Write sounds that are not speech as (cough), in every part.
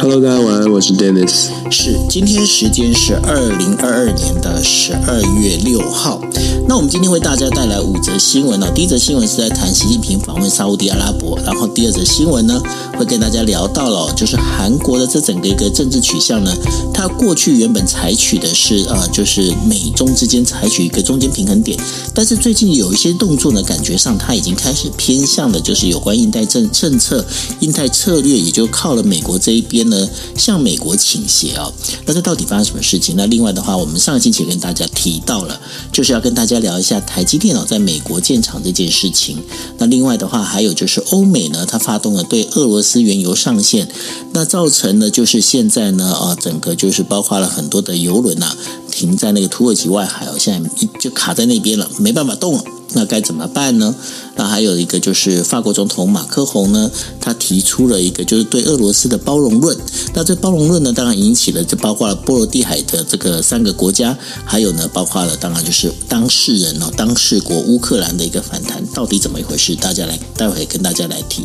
Hello，大家晚安，我是 Dennis。是，今天时间是二零二二年的十二月六号。那我们今天为大家带来五则新闻呢。第一则新闻是在谈习近平访问沙乌地阿拉伯，然后第二则新闻呢会跟大家聊到了，就是韩国的这整个一个政治取向呢，它过去原本采取的是呃，就是美中之间采取一个中间平衡点，但是最近有一些动作呢，感觉上它已经开始偏向的，就是有关印太政政策、印太策略，也就靠了美国这一边。呢，向美国倾斜啊、那这到底发生什么事情？那另外的话，我们上个星期跟大家提到了，就是要跟大家聊一下台积电脑在美国建厂这件事情。那另外的话，还有就是欧美呢，它发动了对俄罗斯原油上限，那造成呢，就是现在呢，啊，整个就是包括了很多的油轮啊，停在那个土耳其外海哦，现在就卡在那边了，没办法动了。那该怎么办呢？那还有一个就是法国总统马克宏呢，他提出了一个就是对俄罗斯的包容论。那这包容论呢，当然引起了这包括了波罗的海的这个三个国家，还有呢，包括了当然就是当事人哦，当事国乌克兰的一个反弹，到底怎么一回事？大家来待会跟大家来提。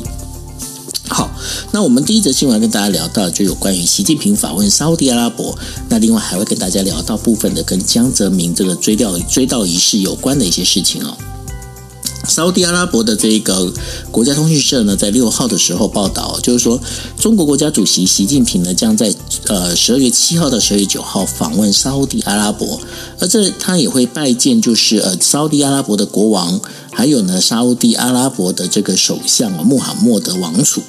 好，那我们第一则新闻跟大家聊到就有关于习近平访问沙乌地阿拉伯，那另外还会跟大家聊到部分的跟江泽民这个追悼追悼仪式有关的一些事情哦。沙乌地阿拉伯的这个国家通讯社呢，在六号的时候报道，就是说中国国家主席习近平呢，将在呃十二月七号到十二月九号访问沙乌地阿拉伯，而这他也会拜见就是呃沙乌地阿拉伯的国王。还有呢，沙乌地阿拉伯的这个首相啊，穆罕默德王储。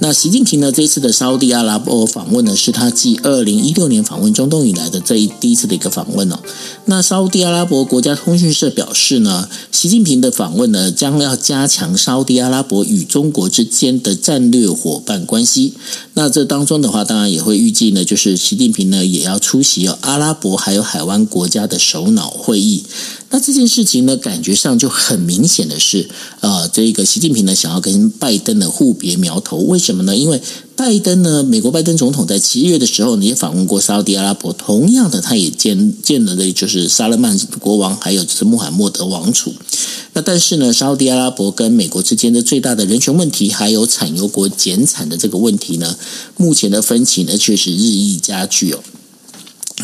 那习近平呢，这次的沙乌地阿拉伯访问呢，是他继二零一六年访问中东以来的这一第一次的一个访问哦。那沙乌地阿拉伯国家通讯社表示呢，习近平的访问呢，将要加强沙乌地阿拉伯与中国之间的战略伙伴关系。那这当中的话，当然也会预计呢，就是习近平呢，也要出席哦阿拉伯还有海湾国家的首脑会议。那这件事情呢，感觉上就很明显的是，呃，这个习近平呢想要跟拜登的互别苗头，为什么呢？因为拜登呢，美国拜登总统在七月的时候呢也访问过沙乌地阿拉伯，同样的他也见见了的就是萨勒曼国王，还有就是穆罕默德王储。那但是呢，沙乌地阿拉伯跟美国之间的最大的人权问题，还有产油国减产的这个问题呢，目前的分歧呢却是日益加剧哦。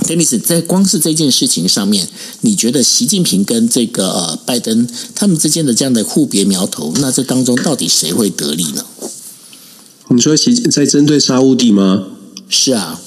Dennis，在光是这件事情上面，你觉得习近平跟这个呃拜登他们之间的这样的互别苗头，那这当中到底谁会得利呢？你说习在针对沙乌地吗？是啊。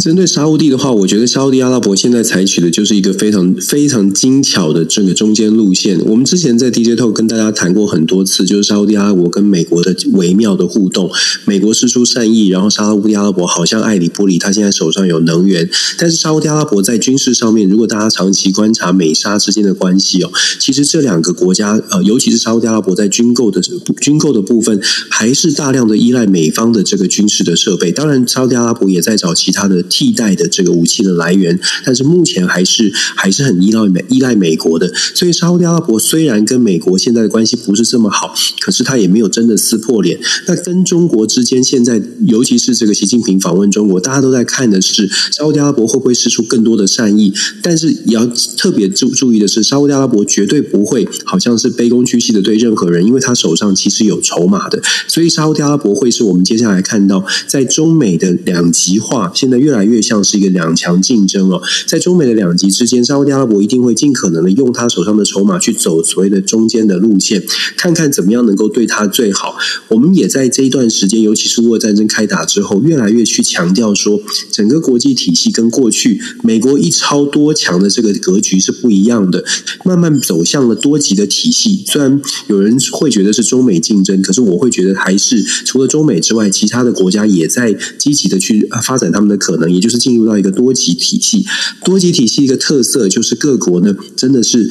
针对沙乌地的话，我觉得沙乌地阿拉伯现在采取的就是一个非常非常精巧的这个中间路线。我们之前在 DJ Talk 跟大家谈过很多次，就是沙乌地阿拉伯跟美国的微妙的互动。美国释出善意，然后沙乌地阿拉伯好像爱理不理，他现在手上有能源。但是沙乌地阿拉伯在军事上面，如果大家长期观察美沙之间的关系哦，其实这两个国家呃，尤其是沙乌地阿拉伯在军购的军购的部分，还是大量的依赖美方的这个军事的设备。当然，沙乌地阿拉伯也在找其他的。替代的这个武器的来源，但是目前还是还是很依赖美依赖美国的。所以沙乌地阿拉伯虽然跟美国现在的关系不是这么好，可是他也没有真的撕破脸。那跟中国之间现在，尤其是这个习近平访问中国，大家都在看的是沙乌地阿拉伯会不会施出更多的善意。但是也要特别注注意的是，沙乌地阿拉伯绝对不会好像是卑躬屈膝的对任何人，因为他手上其实有筹码的。所以沙乌地阿拉伯会是我们接下来看到在中美的两极化，现在越来越像是一个两强竞争哦，在中美的两极之间，沙乌地阿拉伯一定会尽可能的用他手上的筹码去走所谓的中间的路线，看看怎么样能够对他最好。我们也在这一段时间，尤其是俄乌战争开打之后，越来越去强调说，整个国际体系跟过去美国一超多强的这个格局是不一样的，慢慢走向了多极的体系。虽然有人会觉得是中美竞争，可是我会觉得还是除了中美之外，其他的国家也在积极的去发展他们的可能，也就是。进入到一个多极体系，多极体系一个特色就是各国呢，真的是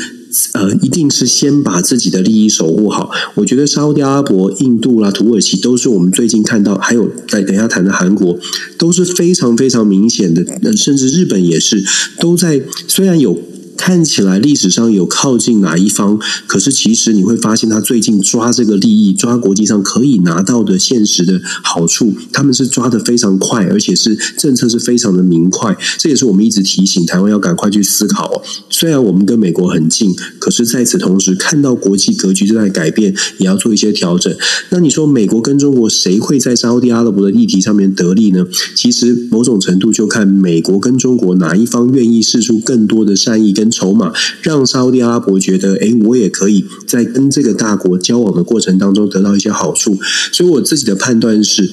呃，一定是先把自己的利益守护好。我觉得沙乌地阿拉伯、印度啦、土耳其都是我们最近看到，还有在等下谈的韩国都是非常非常明显的，甚至日本也是都在虽然有。看起来历史上有靠近哪一方，可是其实你会发现，他最近抓这个利益，抓国际上可以拿到的现实的好处，他们是抓得非常快，而且是政策是非常的明快。这也是我们一直提醒台湾要赶快去思考哦。虽然我们跟美国很近，可是在此同时，看到国际格局正在改变，也要做一些调整。那你说美国跟中国谁会在沙乌地阿拉伯的议题上面得利呢？其实某种程度就看美国跟中国哪一方愿意释出更多的善意跟筹码，让沙乌地阿拉伯觉得，哎，我也可以在跟这个大国交往的过程当中得到一些好处。所以我自己的判断是，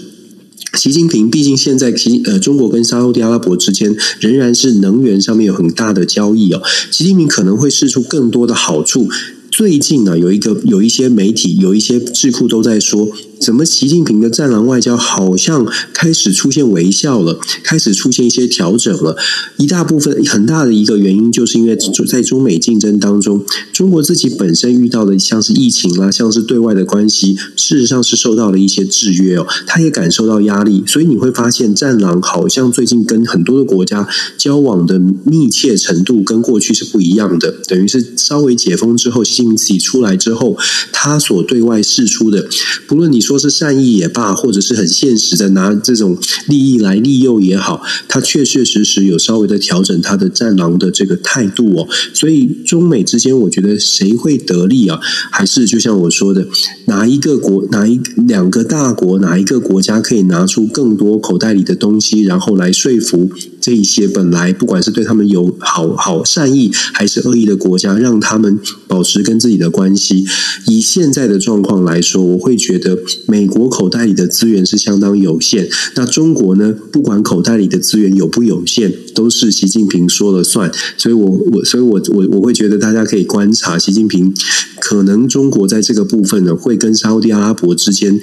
习近平毕竟现在其呃中国跟沙乌地阿拉伯之间仍然是能源上面有很大的交易哦，习近平可能会试出更多的好处。最近啊，有一个有一些媒体有一些智库都在说。怎么？习近平的战狼外交好像开始出现微笑了，开始出现一些调整了。一大部分很大的一个原因，就是因为在中美竞争当中，中国自己本身遇到的像是疫情啦，像是对外的关系，事实上是受到了一些制约哦。他也感受到压力，所以你会发现，战狼好像最近跟很多的国家交往的密切程度跟过去是不一样的。等于是稍微解封之后，习近平自己出来之后，他所对外释出的，不论你说。是善意也罢，或者是很现实的拿这种利益来利诱也好，他确确实实有稍微的调整他的战狼的这个态度哦。所以中美之间，我觉得谁会得利啊？还是就像我说的，哪一个国，哪一两个大国，哪一个国家可以拿出更多口袋里的东西，然后来说服这一些本来不管是对他们有好好善意还是恶意的国家，让他们保持跟自己的关系。以现在的状况来说，我会觉得。美国口袋里的资源是相当有限，那中国呢？不管口袋里的资源有不有限，都是习近平说了算。所以我我所以我我我会觉得大家可以观察习近平，可能中国在这个部分呢，会跟沙乌地阿拉伯之间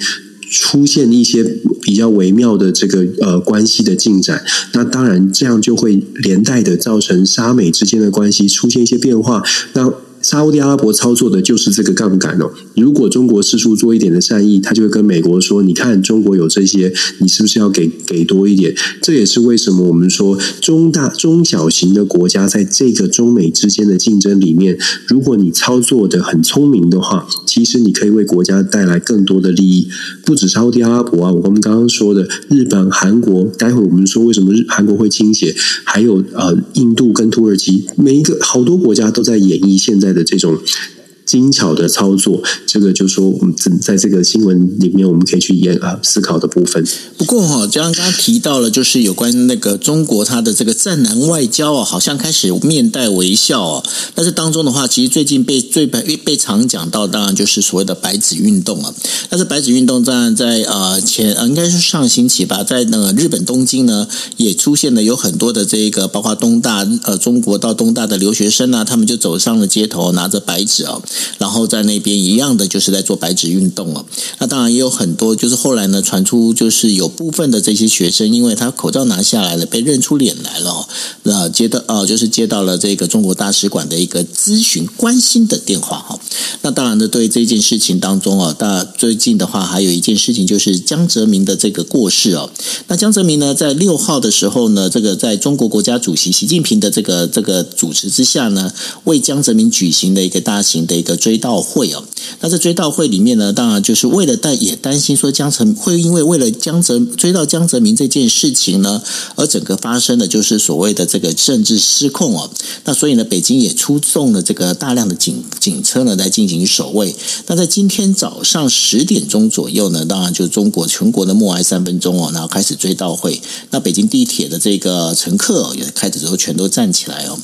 出现一些比较微妙的这个呃关系的进展。那当然，这样就会连带的造成沙美之间的关系出现一些变化。那沙乌地阿拉伯操作的就是这个杠杆哦。如果中国释出多一点的善意，他就会跟美国说：“你看，中国有这些，你是不是要给给多一点？”这也是为什么我们说中大中小型的国家在这个中美之间的竞争里面，如果你操作的很聪明的话，其实你可以为国家带来更多的利益。不止沙乌地阿拉伯啊，我们刚刚说的日本、韩国，待会我们说为什么日韩国会倾斜，还有呃印度跟土耳其，每一个好多国家都在演绎现在的这种。精巧的操作，这个就说我们在这个新闻里面，我们可以去研啊思考的部分。不过哈，就像刚刚提到了，就是有关那个中国它的这个战南外交啊，好像开始面带微笑啊。但是当中的话，其实最近被最被被常讲到，当然就是所谓的白纸运动啊。但是白纸运动当然在呃前呃应该是上星期吧，在那个日本东京呢，也出现了有很多的这个，包括东大呃中国到东大的留学生啊，他们就走上了街头，拿着白纸啊。然后在那边一样的就是在做白纸运动了。那当然也有很多，就是后来呢传出，就是有部分的这些学生，因为他口罩拿下来了，被认出脸来了，那接到哦，就是接到了这个中国大使馆的一个咨询关心的电话哈。那当然呢，对这件事情当中啊，大最近的话还有一件事情就是江泽民的这个过世哦。那江泽民呢，在六号的时候呢，这个在中国国家主席习近平的这个这个主持之下呢，为江泽民举行的一个大型的一个追悼会哦，那在追悼会里面呢，当然就是为了担也担心说江泽会因为为了江泽追悼江泽民这件事情呢，而整个发生的就是所谓的这个政治失控哦。那所以呢，北京也出动了这个大量的警警车呢来进行守卫。那在今天早上十点钟左右呢，当然就中国全国的默哀三分钟哦，然后开始追悼会。那北京地铁的这个乘客也开始之后全都站起来哦。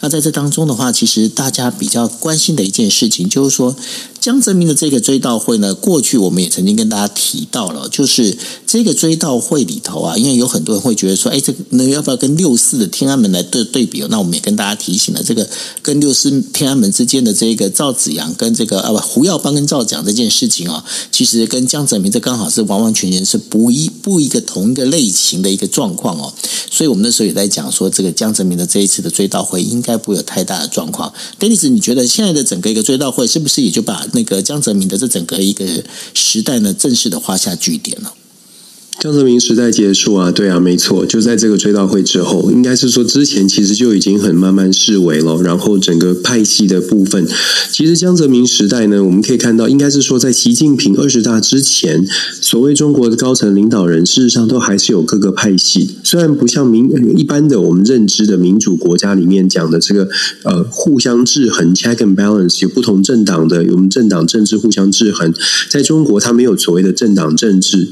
那在这当中的话，其实大家比较关心的一件事事情就是说。江泽民的这个追悼会呢，过去我们也曾经跟大家提到了，就是这个追悼会里头啊，因为有很多人会觉得说，哎，这个那要不要跟六四的天安门来对对比？那我们也跟大家提醒了，这个跟六四天安门之间的这个赵紫阳跟这个啊不胡耀邦跟赵子阳这件事情啊，其实跟江泽民这刚好是完完全全是不一不一个同一个类型的一个状况哦。所以我们那时候也在讲说，这个江泽民的这一次的追悼会应该不会有太大的状况。Dennis，你觉得现在的整个一个追悼会是不是也就把那个江泽民的这整个一个时代呢，正式的画下句点了。江泽民时代结束啊，对啊，没错，就在这个追悼会之后，应该是说之前其实就已经很慢慢式微了。然后整个派系的部分，其实江泽民时代呢，我们可以看到，应该是说在习近平二十大之前，所谓中国的高层领导人，事实上都还是有各个派系。虽然不像民一般的我们认知的民主国家里面讲的这个呃互相制衡 （check and balance），有不同政党的，有我们政党政治互相制衡，在中国它没有所谓的政党政治。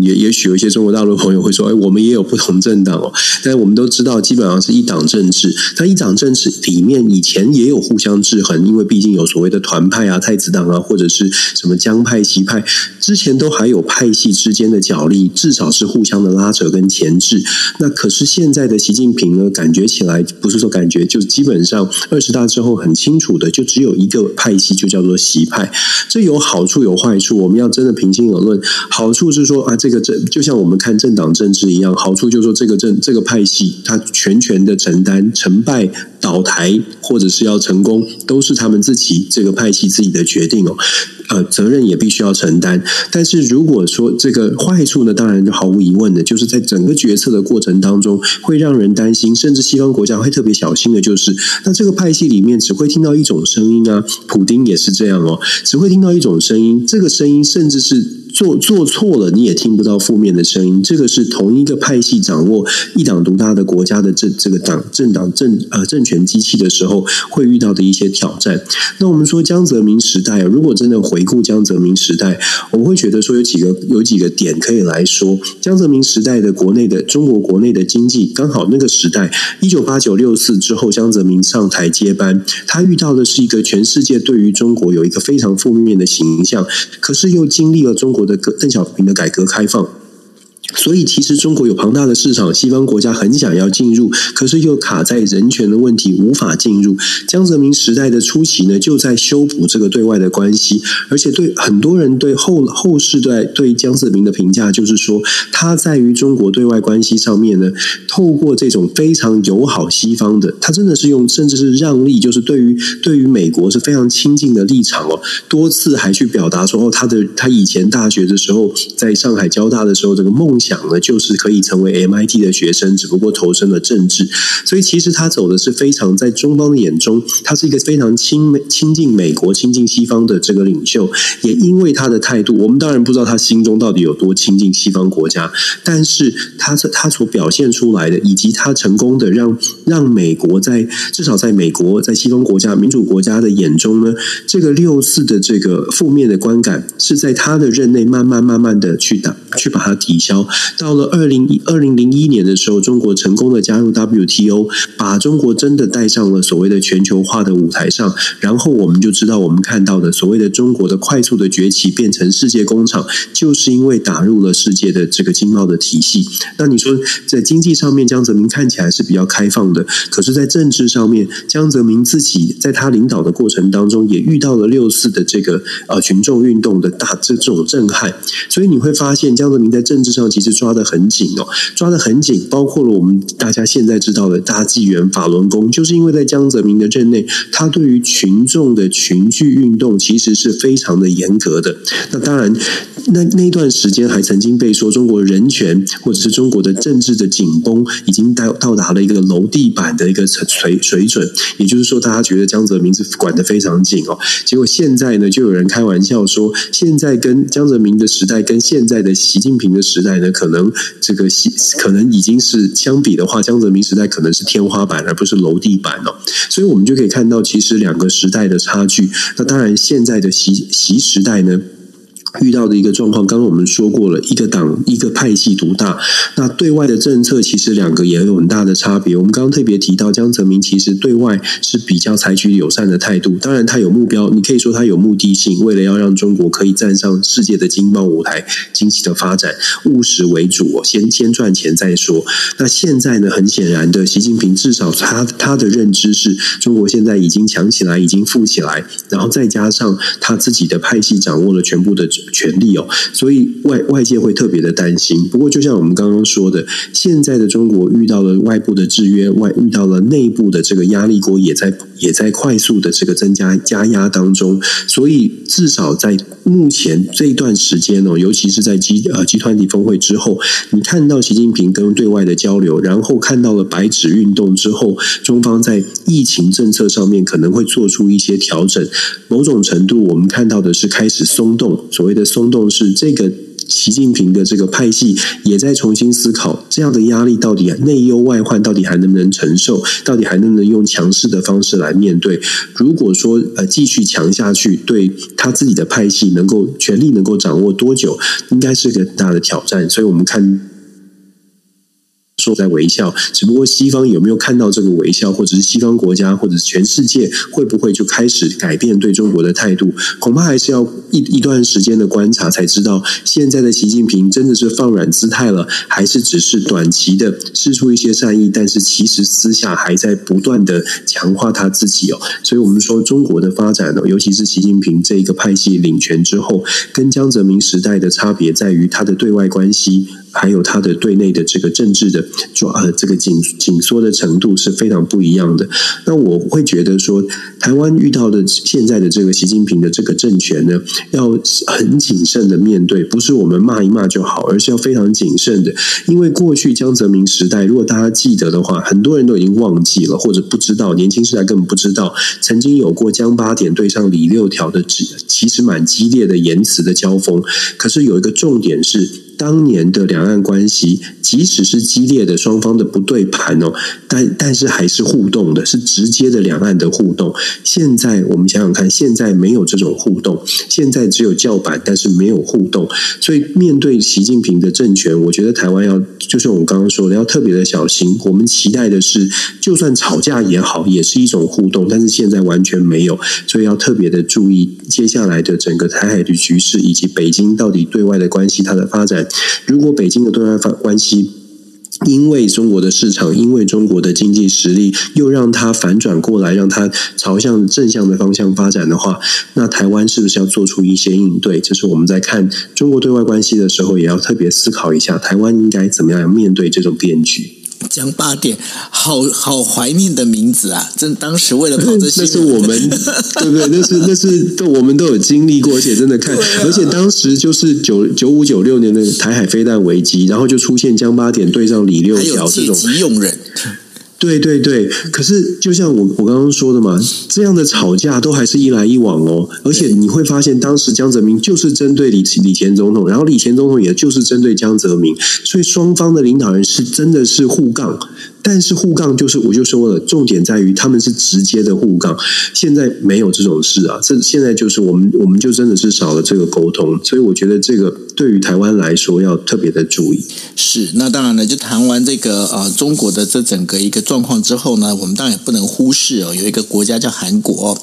也也许有一些中国大陆朋友会说：“哎，我们也有不同政党哦。”但是我们都知道，基本上是一党政治。那一党政治里面以前也有互相制衡，因为毕竟有所谓的团派啊、太子党啊，或者是什么江派、习派，之前都还有派系之间的角力，至少是互相的拉扯跟钳制。那可是现在的习近平呢，感觉起来不是说感觉，就基本上二十大之后很清楚的，就只有一个派系，就叫做习派。这有好处有坏处，我们要真的平心而论，好处是说啊。这个这就像我们看政党政治一样，好处就是说这个政这个派系，他全权的承担成败倒台，或者是要成功，都是他们自己这个派系自己的决定哦。呃，责任也必须要承担。但是如果说这个坏处呢，当然就毫无疑问的，就是在整个决策的过程当中，会让人担心，甚至西方国家会特别小心的，就是那这个派系里面只会听到一种声音啊，普丁也是这样哦，只会听到一种声音，这个声音甚至是。做做错了，你也听不到负面的声音。这个是同一个派系掌握一党独大的国家的这这个党政党政呃政权机器的时候，会遇到的一些挑战。那我们说江泽民时代，如果真的回顾江泽民时代，我会觉得说有几个有几个点可以来说。江泽民时代的国内的中国国内的经济，刚好那个时代一九八九六四之后，江泽民上台接班，他遇到的是一个全世界对于中国有一个非常负面的形象，可是又经历了中国。的邓小平的改革开放。所以，其实中国有庞大的市场，西方国家很想要进入，可是又卡在人权的问题，无法进入。江泽民时代的初期呢，就在修补这个对外的关系，而且对很多人对后后世对对江泽民的评价，就是说他在于中国对外关系上面呢，透过这种非常友好西方的，他真的是用甚至是让利，就是对于对于美国是非常亲近的立场哦，多次还去表达说，哦，他的他以前大学的时候，在上海交大的时候，这个梦。想呢，就是可以成为 MIT 的学生，只不过投身了政治。所以其实他走的是非常在中方的眼中，他是一个非常亲、亲近美国、亲近西方的这个领袖。也因为他的态度，我们当然不知道他心中到底有多亲近西方国家，但是他他所表现出来的，以及他成功的让让美国在至少在美国在西方国家民主国家的眼中呢，这个六四的这个负面的观感，是在他的任内慢慢慢慢的去打去把它抵消。到了二零二零零一年的时候，中国成功的加入 WTO，把中国真的带上了所谓的全球化的舞台上。然后我们就知道，我们看到的所谓的中国的快速的崛起，变成世界工厂，就是因为打入了世界的这个经贸的体系。那你说，在经济上面，江泽民看起来是比较开放的，可是，在政治上面，江泽民自己在他领导的过程当中，也遇到了六四的这个呃群众运动的大这这种震撼。所以你会发现，江泽民在政治上其实。抓得很紧哦，抓得很紧，包括了我们大家现在知道的大纪元法轮功，就是因为在江泽民的任内，他对于群众的群聚运动其实是非常的严格的。那当然，那那段时间还曾经被说中国人权或者是中国的政治的紧绷已经到到达了一个楼地板的一个水水准，也就是说，大家觉得江泽民是管得非常紧哦。结果现在呢，就有人开玩笑说，现在跟江泽民的时代跟现在的习近平的时代可能这个习可能已经是相比的话，江泽民时代可能是天花板，而不是楼地板哦。所以我们就可以看到，其实两个时代的差距。那当然，现在的习习时代呢？遇到的一个状况，刚刚我们说过了，一个党一个派系独大。那对外的政策其实两个也有很大的差别。我们刚刚特别提到，江泽民其实对外是比较采取友善的态度，当然他有目标，你可以说他有目的性，为了要让中国可以站上世界的经贸舞台，经济的发展务实为主，先先赚钱再说。那现在呢，很显然的，习近平至少他他的认知是中国现在已经强起来，已经富起来，然后再加上他自己的派系掌握了全部的。权力哦，所以外外界会特别的担心。不过，就像我们刚刚说的，现在的中国遇到了外部的制约，外遇到了内部的这个压力锅，也在也在快速的这个增加加压当中，所以至少在目前这段时间哦，尤其是在集呃集团体峰会之后，你看到习近平跟对外的交流，然后看到了白纸运动之后，中方在疫情政策上面可能会做出一些调整，某种程度我们看到的是开始松动，所谓的松动是这个。习近平的这个派系也在重新思考，这样的压力到底内忧外患，到底还能不能承受？到底还能不能用强势的方式来面对？如果说呃继续强下去，对他自己的派系能够权力能够掌握多久，应该是个很大的挑战。所以我们看。说在微笑，只不过西方有没有看到这个微笑，或者是西方国家，或者是全世界会不会就开始改变对中国的态度？恐怕还是要一一段时间的观察才知道，现在的习近平真的是放软姿态了，还是只是短期的释出一些善意，但是其实私下还在不断的强化他自己哦。所以我们说中国的发展呢，尤其是习近平这一个派系领权之后，跟江泽民时代的差别在于他的对外关系。还有他的对内的这个政治的抓呃这个紧紧缩的程度是非常不一样的。那我会觉得说，台湾遇到的现在的这个习近平的这个政权呢，要很谨慎的面对，不是我们骂一骂就好，而是要非常谨慎的。因为过去江泽民时代，如果大家记得的话，很多人都已经忘记了，或者不知道，年轻时代根本不知道，曾经有过江八点对上李六条的，其实蛮激烈的言辞的交锋。可是有一个重点是。当年的两岸关系，即使是激烈的双方的不对盘哦，但但是还是互动的，是直接的两岸的互动。现在我们想想看，现在没有这种互动，现在只有叫板，但是没有互动。所以面对习近平的政权，我觉得台湾要，就是我们刚刚说的，要特别的小心。我们期待的是，就算吵架也好，也是一种互动，但是现在完全没有，所以要特别的注意接下来的整个台海的局势，以及北京到底对外的关系，它的发展。如果北京的对外关系，因为中国的市场，因为中国的经济实力，又让它反转过来，让它朝向正向的方向发展的话，那台湾是不是要做出一些应对？这是我们在看中国对外关系的时候，也要特别思考一下，台湾应该怎么样面对这种变局。江八点，好好怀念的名字啊！真当时为了跑这 (laughs) 些，那是我们 (laughs) 对不对？那是那是都我们都有经历过，而且真的看，啊、而且当时就是九九五九六年的台海飞弹危机，然后就出现江八点对上李六条这种急用人。对对对，可是就像我我刚刚说的嘛，这样的吵架都还是一来一往哦，而且你会发现，当时江泽民就是针对李李前总统，然后李前总统也就是针对江泽民，所以双方的领导人是真的是互杠。但是互杠就是，我就说了，重点在于他们是直接的互杠。现在没有这种事啊，这现在就是我们，我们就真的是少了这个沟通。所以我觉得这个对于台湾来说要特别的注意。是，那当然呢，就谈完这个呃中国的这整个一个状况之后呢，我们当然也不能忽视哦，有一个国家叫韩国。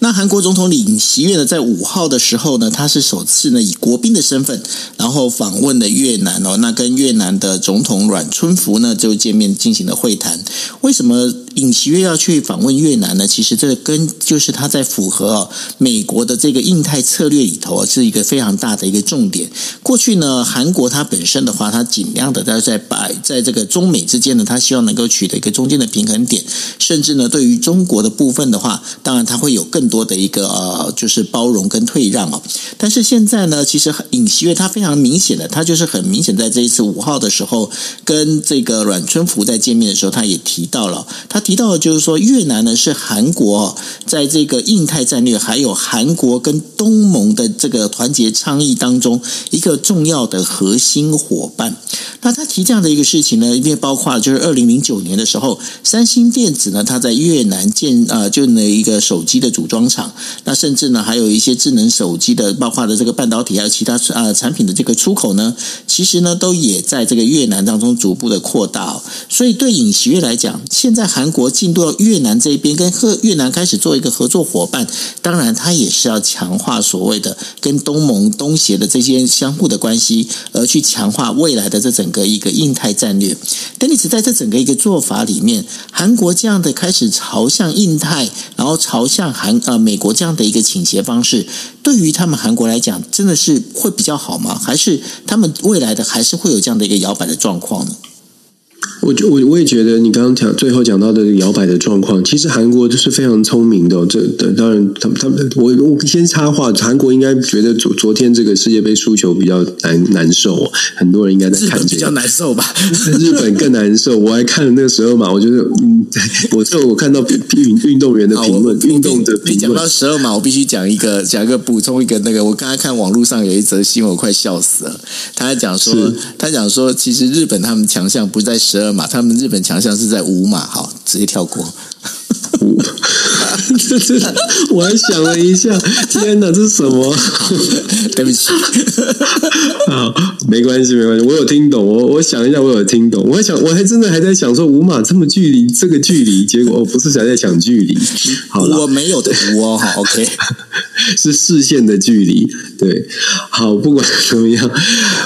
那韩国总统李锡悦呢，在五号的时候呢，他是首次呢以国宾的身份，然后访问了越南哦，那跟越南的总统阮春福呢就见面进行了会谈，为什么尹锡悦要去访问越南呢？其实这跟就是他在符合哦美国的这个印太策略里头是一个非常大的一个重点。过去呢，韩国它本身的话，它尽量的在在摆在这个中美之间呢，它希望能够取得一个中间的平衡点，甚至呢，对于中国的部分的话，当然它会有更多的一个呃，就是包容跟退让哦。但是现在呢，其实尹锡悦他非常明显的，他就是很明显在这一次五号的时候跟这个阮。春福在见面的时候，他也提到了，他提到的就是说，越南呢是韩国在这个印太战略，还有韩国跟东盟的这个团结倡议当中一个重要的核心伙伴。那他提这样的一个事情呢，因为包括就是二零零九年的时候，三星电子呢，他在越南建啊、就那一个手机的组装厂，那甚至呢还有一些智能手机的，包括的这个半导体还有其他啊、产品的这个出口呢，其实呢都也在这个越南当中逐步的扩大。所以，对尹锡悦来讲，现在韩国进入到越南这边，跟和越南开始做一个合作伙伴，当然，他也是要强化所谓的跟东盟、东协的这些相互的关系，而去强化未来的这整个一个印太战略。但你只在这整个一个做法里面，韩国这样的开始朝向印太，然后朝向韩呃美国这样的一个倾斜方式，对于他们韩国来讲，真的是会比较好吗？还是他们未来的还是会有这样的一个摇摆的状况呢？我就我我也觉得你刚刚讲最后讲到的摇摆的状况，其实韩国就是非常聪明的。这当然，他们他们我我先插话，韩国应该觉得昨昨天这个世界杯输球比较难难受，哦很多人应该在看这个比较难受吧？日本更难受。我还看了那个十二码，我觉得嗯，我这我看到运运动员的评论，运动的评论。讲到十二码，我必须讲一个讲一个补充一个那个，我刚才看网络上有一则新闻，我快笑死了。他还讲说，他讲说，其实日本他们强项不在十二码，他们日本强项是在五码。好，直接跳过。五，这这，我还想了一下，天哪，这是什么？(laughs) 对不起。(laughs) 啊，没关系，没关系，我有听懂。我我想一下，我有听懂。我还想，我还真的还在想说，五码这么距离，这个距离，结果我不是想在想距离。(laughs) 好，我没有的五哦，好，OK。是视线的距离，对，好，不管怎么样，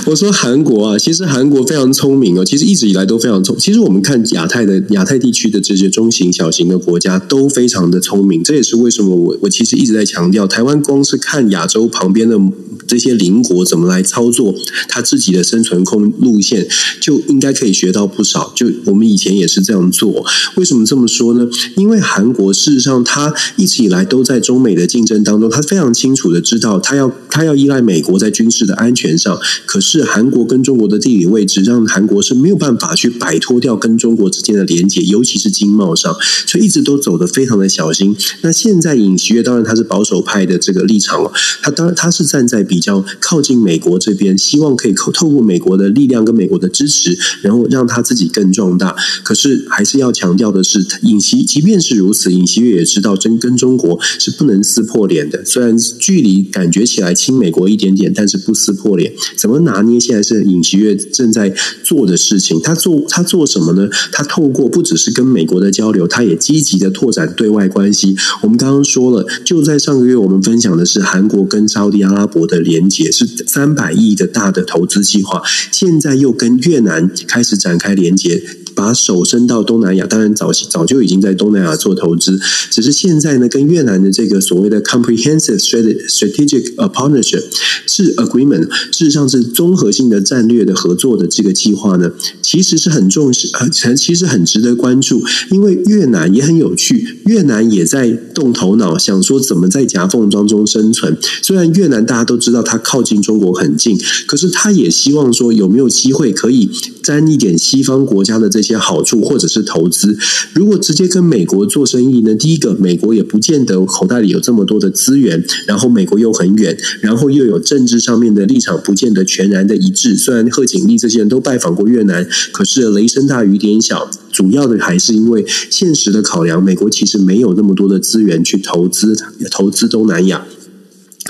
我说韩国啊，其实韩国非常聪明哦，其实一直以来都非常聪。其实我们看亚太的亚太地区的这些中型、小型的国家都非常的聪明，这也是为什么我我其实一直在强调，台湾光是看亚洲旁边的这些邻国怎么来操作他自己的生存空路线，就应该可以学到不少。就我们以前也是这样做，为什么这么说呢？因为韩国事实上他一直以来都在中美的竞争当中，他。非常清楚的知道，他要他要依赖美国在军事的安全上，可是韩国跟中国的地理位置，让韩国是没有办法去摆脱掉跟中国之间的连接，尤其是经贸上，所以一直都走得非常的小心。那现在尹锡悦当然他是保守派的这个立场了，他当然他是站在比比较靠近美国这边，希望可以透透过美国的力量跟美国的支持，然后让他自己更壮大。可是还是要强调的是，尹锡即便是如此，尹锡悦也知道真跟中国是不能撕破脸的。虽然距离感觉起来亲美国一点点，但是不撕破脸，怎么拿捏？现在是尹锡悦正在做的事情。他做他做什么呢？他透过不只是跟美国的交流，他也积极的拓展对外关系。我们刚刚说了，就在上个月，我们分享的是韩国跟沙乌地阿拉伯的连结，是三百亿的大的投资计划。现在又跟越南开始展开连结。把手伸到东南亚，当然早早就已经在东南亚做投资，只是现在呢，跟越南的这个所谓的 comprehensive strategic partnership 是 agreement，事实上是综合性的战略的合作的这个计划呢，其实是很重视，呃，其实很值得关注，因为越南也很有趣，越南也在动头脑，想说怎么在夹缝当中生存。虽然越南大家都知道它靠近中国很近，可是他也希望说有没有机会可以沾一点西方国家的这些。好处或者是投资，如果直接跟美国做生意呢？第一个，美国也不见得口袋里有这么多的资源，然后美国又很远，然后又有政治上面的立场不见得全然的一致。虽然贺锦丽这些人都拜访过越南，可是雷声大雨点小，主要的还是因为现实的考量，美国其实没有那么多的资源去投资投资东南亚。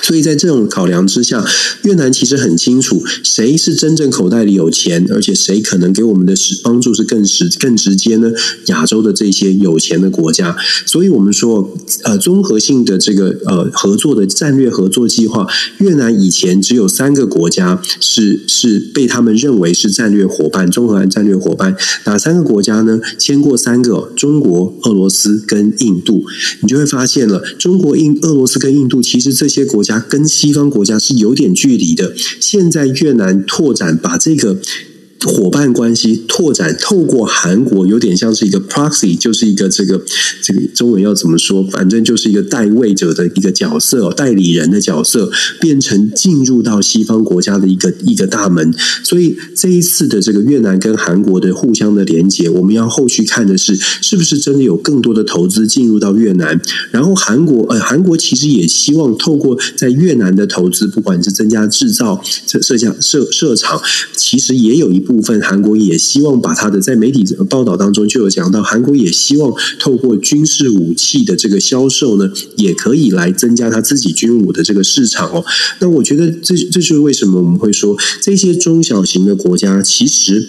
所以在这种考量之下，越南其实很清楚谁是真正口袋里有钱，而且谁可能给我们的是帮助是更实更直接呢？亚洲的这些有钱的国家，所以我们说，呃，综合性的这个呃合作的战略合作计划，越南以前只有三个国家是是被他们认为是战略伙伴，综合战略伙伴，哪三个国家呢？签过三个：中国、俄罗斯跟印度。你就会发现了，中国、印、俄罗斯跟印度，其实这些国家。跟西方国家是有点距离的。现在越南拓展，把这个。伙伴关系拓展，透过韩国有点像是一个 proxy，就是一个这个这个中文要怎么说？反正就是一个代位者的一个角色，代理人的角色，变成进入到西方国家的一个一个大门。所以这一次的这个越南跟韩国的互相的连接，我们要后续看的是，是不是真的有更多的投资进入到越南？然后韩国呃，韩国其实也希望透过在越南的投资，不管是增加制造设设下设设厂，其实也有一部。分韩国也希望把他的在媒体报道当中就有讲到，韩国也希望透过军事武器的这个销售呢，也可以来增加他自己军武的这个市场哦。那我觉得这这就是为什么我们会说这些中小型的国家其实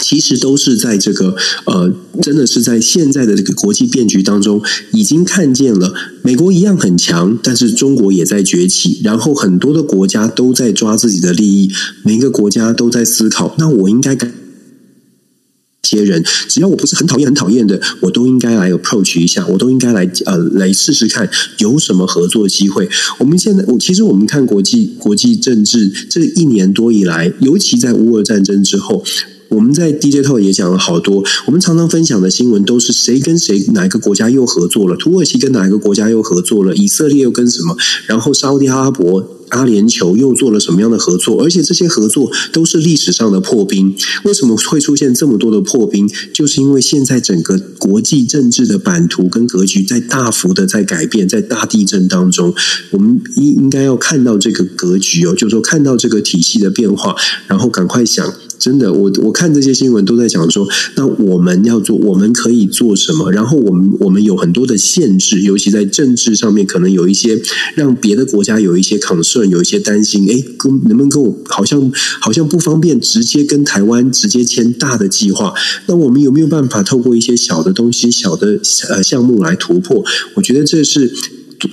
其实都是在这个呃，真的是在现在的这个国际变局当中已经看见了，美国一样很强，但是中国也在崛起，然后很多的国家都在抓自己的利益。每个国家都在思考，那我应该干些人，只要我不是很讨厌、很讨厌的，我都应该来 approach 一下，我都应该来呃来试试看有什么合作机会。我们现在，我其实我们看国际国际政治这一年多以来，尤其在乌俄战争之后。我们在 DJ Talk 也讲了好多，我们常常分享的新闻都是谁跟谁哪一个国家又合作了，土耳其跟哪一个国家又合作了，以色列又跟什么，然后沙乌地阿拉伯。阿联酋又做了什么样的合作？而且这些合作都是历史上的破冰。为什么会出现这么多的破冰？就是因为现在整个国际政治的版图跟格局在大幅的在改变，在大地震当中，我们应应该要看到这个格局哦，就是说看到这个体系的变化，然后赶快想。真的，我我看这些新闻都在讲说，那我们要做，我们可以做什么？然后我们我们有很多的限制，尤其在政治上面，可能有一些让别的国家有一些 concern，有一些担心。哎，跟能不能跟我好像好像不方便直接跟台湾直接签大的计划？那我们有没有办法透过一些小的东西、小的呃项目来突破？我觉得这是。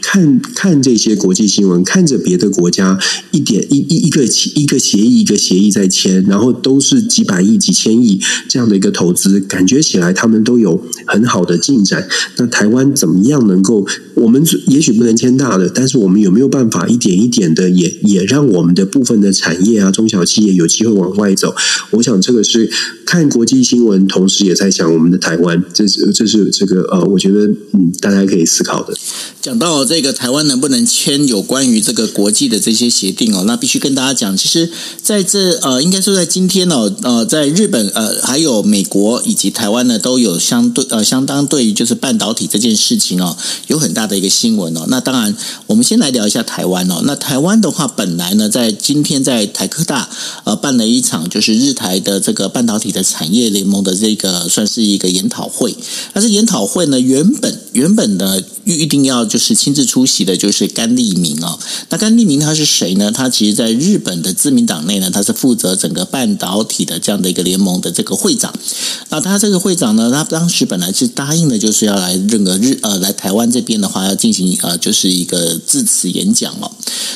看看这些国际新闻，看着别的国家一点一一一个一个协议一个协议在签，然后都是几百亿、几千亿这样的一个投资，感觉起来他们都有很好的进展。那台湾怎么样能够？我们也许不能签大的，但是我们有没有办法一点一点的也也让我们的部分的产业啊、中小企业有机会往外走？我想这个是看国际新闻，同时也在想我们的台湾。这是这是这个呃，我觉得嗯，大家可以思考的。讲到哦这个台湾能不能签有关于这个国际的这些协定哦，那必须跟大家讲，其实在这呃，应该说在今天哦，呃，在日本呃，还有美国以及台湾呢，都有相对呃相当对于就是半导体这件事情哦，有很大的一个新闻哦。那当然，我们先来聊一下台湾哦。那台湾的话，本来呢，在今天在台科大呃办了一场就是日台的这个半导体的产业联盟的这个算是一个研讨会。但是研讨会呢，原本原本呢预定要就是亲自出席的，就是甘利明哦。那甘利明他是谁呢？他其实在日本的自民党内呢，他是负责整个半导体的这样的一个联盟的这个会长。那他这个会长呢，他当时本来是答应的，就是要来这个日呃来台湾这边的话，要进行呃就是一个致辞演讲哦。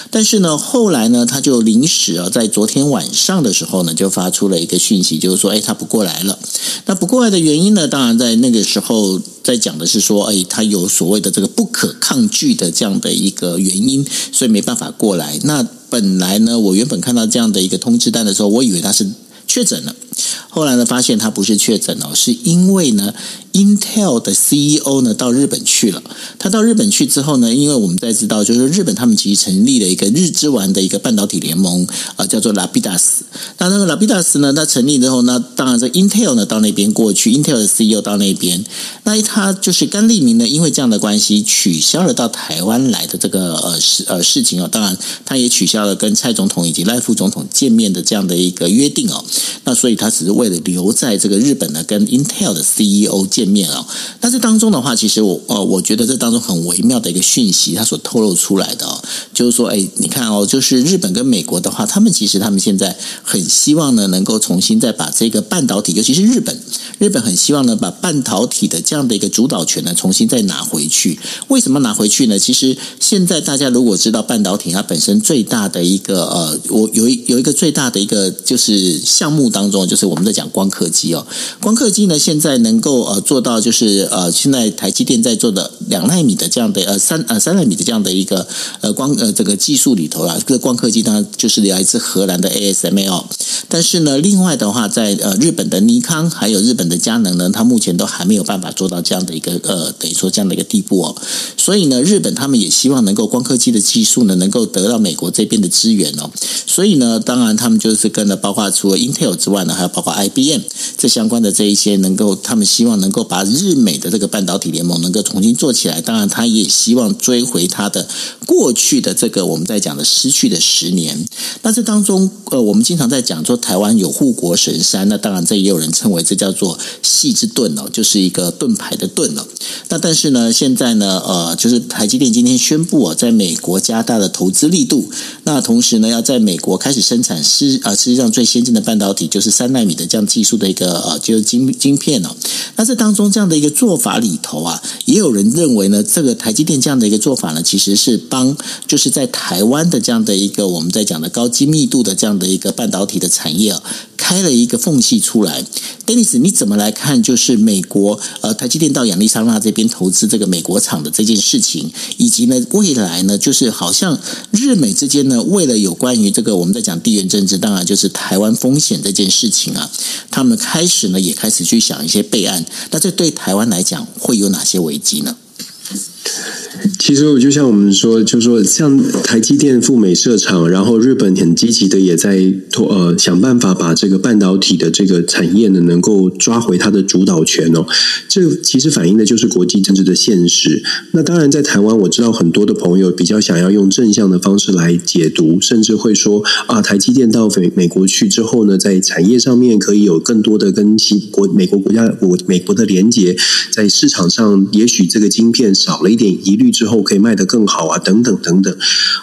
但是呢，后来呢，他就临时啊，在昨天晚上的时候呢，就发出了一个讯息，就是说，哎，他不过来了。那不过来的原因呢，当然在那个时候。在讲的是说，哎，他有所谓的这个不可抗拒的这样的一个原因，所以没办法过来。那本来呢，我原本看到这样的一个通知单的时候，我以为他是确诊了，后来呢，发现他不是确诊哦，是因为呢。Intel 的 CEO 呢到日本去了。他到日本去之后呢，因为我们在知道，就是日本他们其实成立了一个日之丸的一个半导体联盟啊，叫做 Lapidas。那那个 Lapidas 呢，它成立之后呢，当然这 Intel 呢到那边过去，Intel 的 CEO 到那边，那他就是甘利明呢，因为这样的关系，取消了到台湾来的这个呃事呃事情哦。当然，他也取消了跟蔡总统以及赖副总统见面的这样的一个约定哦。那所以他只是为了留在这个日本呢，跟 Intel 的 CEO 见面啊，但是当中的话，其实我呃，我觉得这当中很微妙的一个讯息，它所透露出来的哦，就是说，哎，你看哦，就是日本跟美国的话，他们其实他们现在很希望呢，能够重新再把这个半导体，尤其是日本，日本很希望呢，把半导体的这样的一个主导权呢，重新再拿回去。为什么拿回去呢？其实现在大家如果知道半导体它本身最大的一个呃，我有一有一个最大的一个就是项目当中就，是我们在讲光刻机哦，光刻机呢，现在能够呃。做到就是呃，现在台积电在做的两纳米的这样的呃三呃三纳米的这样的一个呃光呃这个技术里头啊，这个光刻机当然就是来自荷兰的 ASML，但是呢，另外的话，在呃日本的尼康还有日本的佳能呢，它目前都还没有办法做到这样的一个呃等于说这样的一个地步哦，所以呢，日本他们也希望能够光刻机的技术呢，能够得到美国这边的资源哦，所以呢，当然他们就是跟了包括除了 Intel 之外呢，还有包括 IBM 这相关的这一些能够，他们希望能够。把日美的这个半导体联盟能够重新做起来，当然他也希望追回他的过去的这个我们在讲的失去的十年。那这当中，呃，我们经常在讲说台湾有护国神山，那当然这也有人称为这叫做矽之盾哦，就是一个盾牌的盾哦。那但是呢，现在呢，呃，就是台积电今天宣布哦，在美国加大了投资力度，那同时呢，要在美国开始生产是啊，实际上最先进的半导体就是三纳米的这样技术的一个呃，就是晶晶片哦。那这当中这样的一个做法里头啊，也有人认为呢，这个台积电这样的一个做法呢，其实是帮就是在台湾的这样的一个我们在讲的高精密度的这样的一个半导体的产业啊。开了一个缝隙出来。Dennis，你怎么来看？就是美国呃台积电到亚利桑那这边投资这个美国厂的这件事情，以及呢未来呢，就是好像日美之间呢，为了有关于这个我们在讲地缘政治，当然就是台湾风险这件事情啊，他们开始呢也开始去想一些备案。那这对台湾来讲会有哪些危机呢？其实就像我们说，就是说像台积电赴美设厂，然后日本很积极的也在托呃想办法把这个半导体的这个产业呢能够抓回它的主导权哦。这其实反映的就是国际政治的现实。那当然在台湾，我知道很多的朋友比较想要用正向的方式来解读，甚至会说啊，台积电到美美国去之后呢，在产业上面可以有更多的跟其国美国国家国美国的连接，在市场上也许这个晶片少了一点疑虑。之后可以卖得更好啊，等等等等，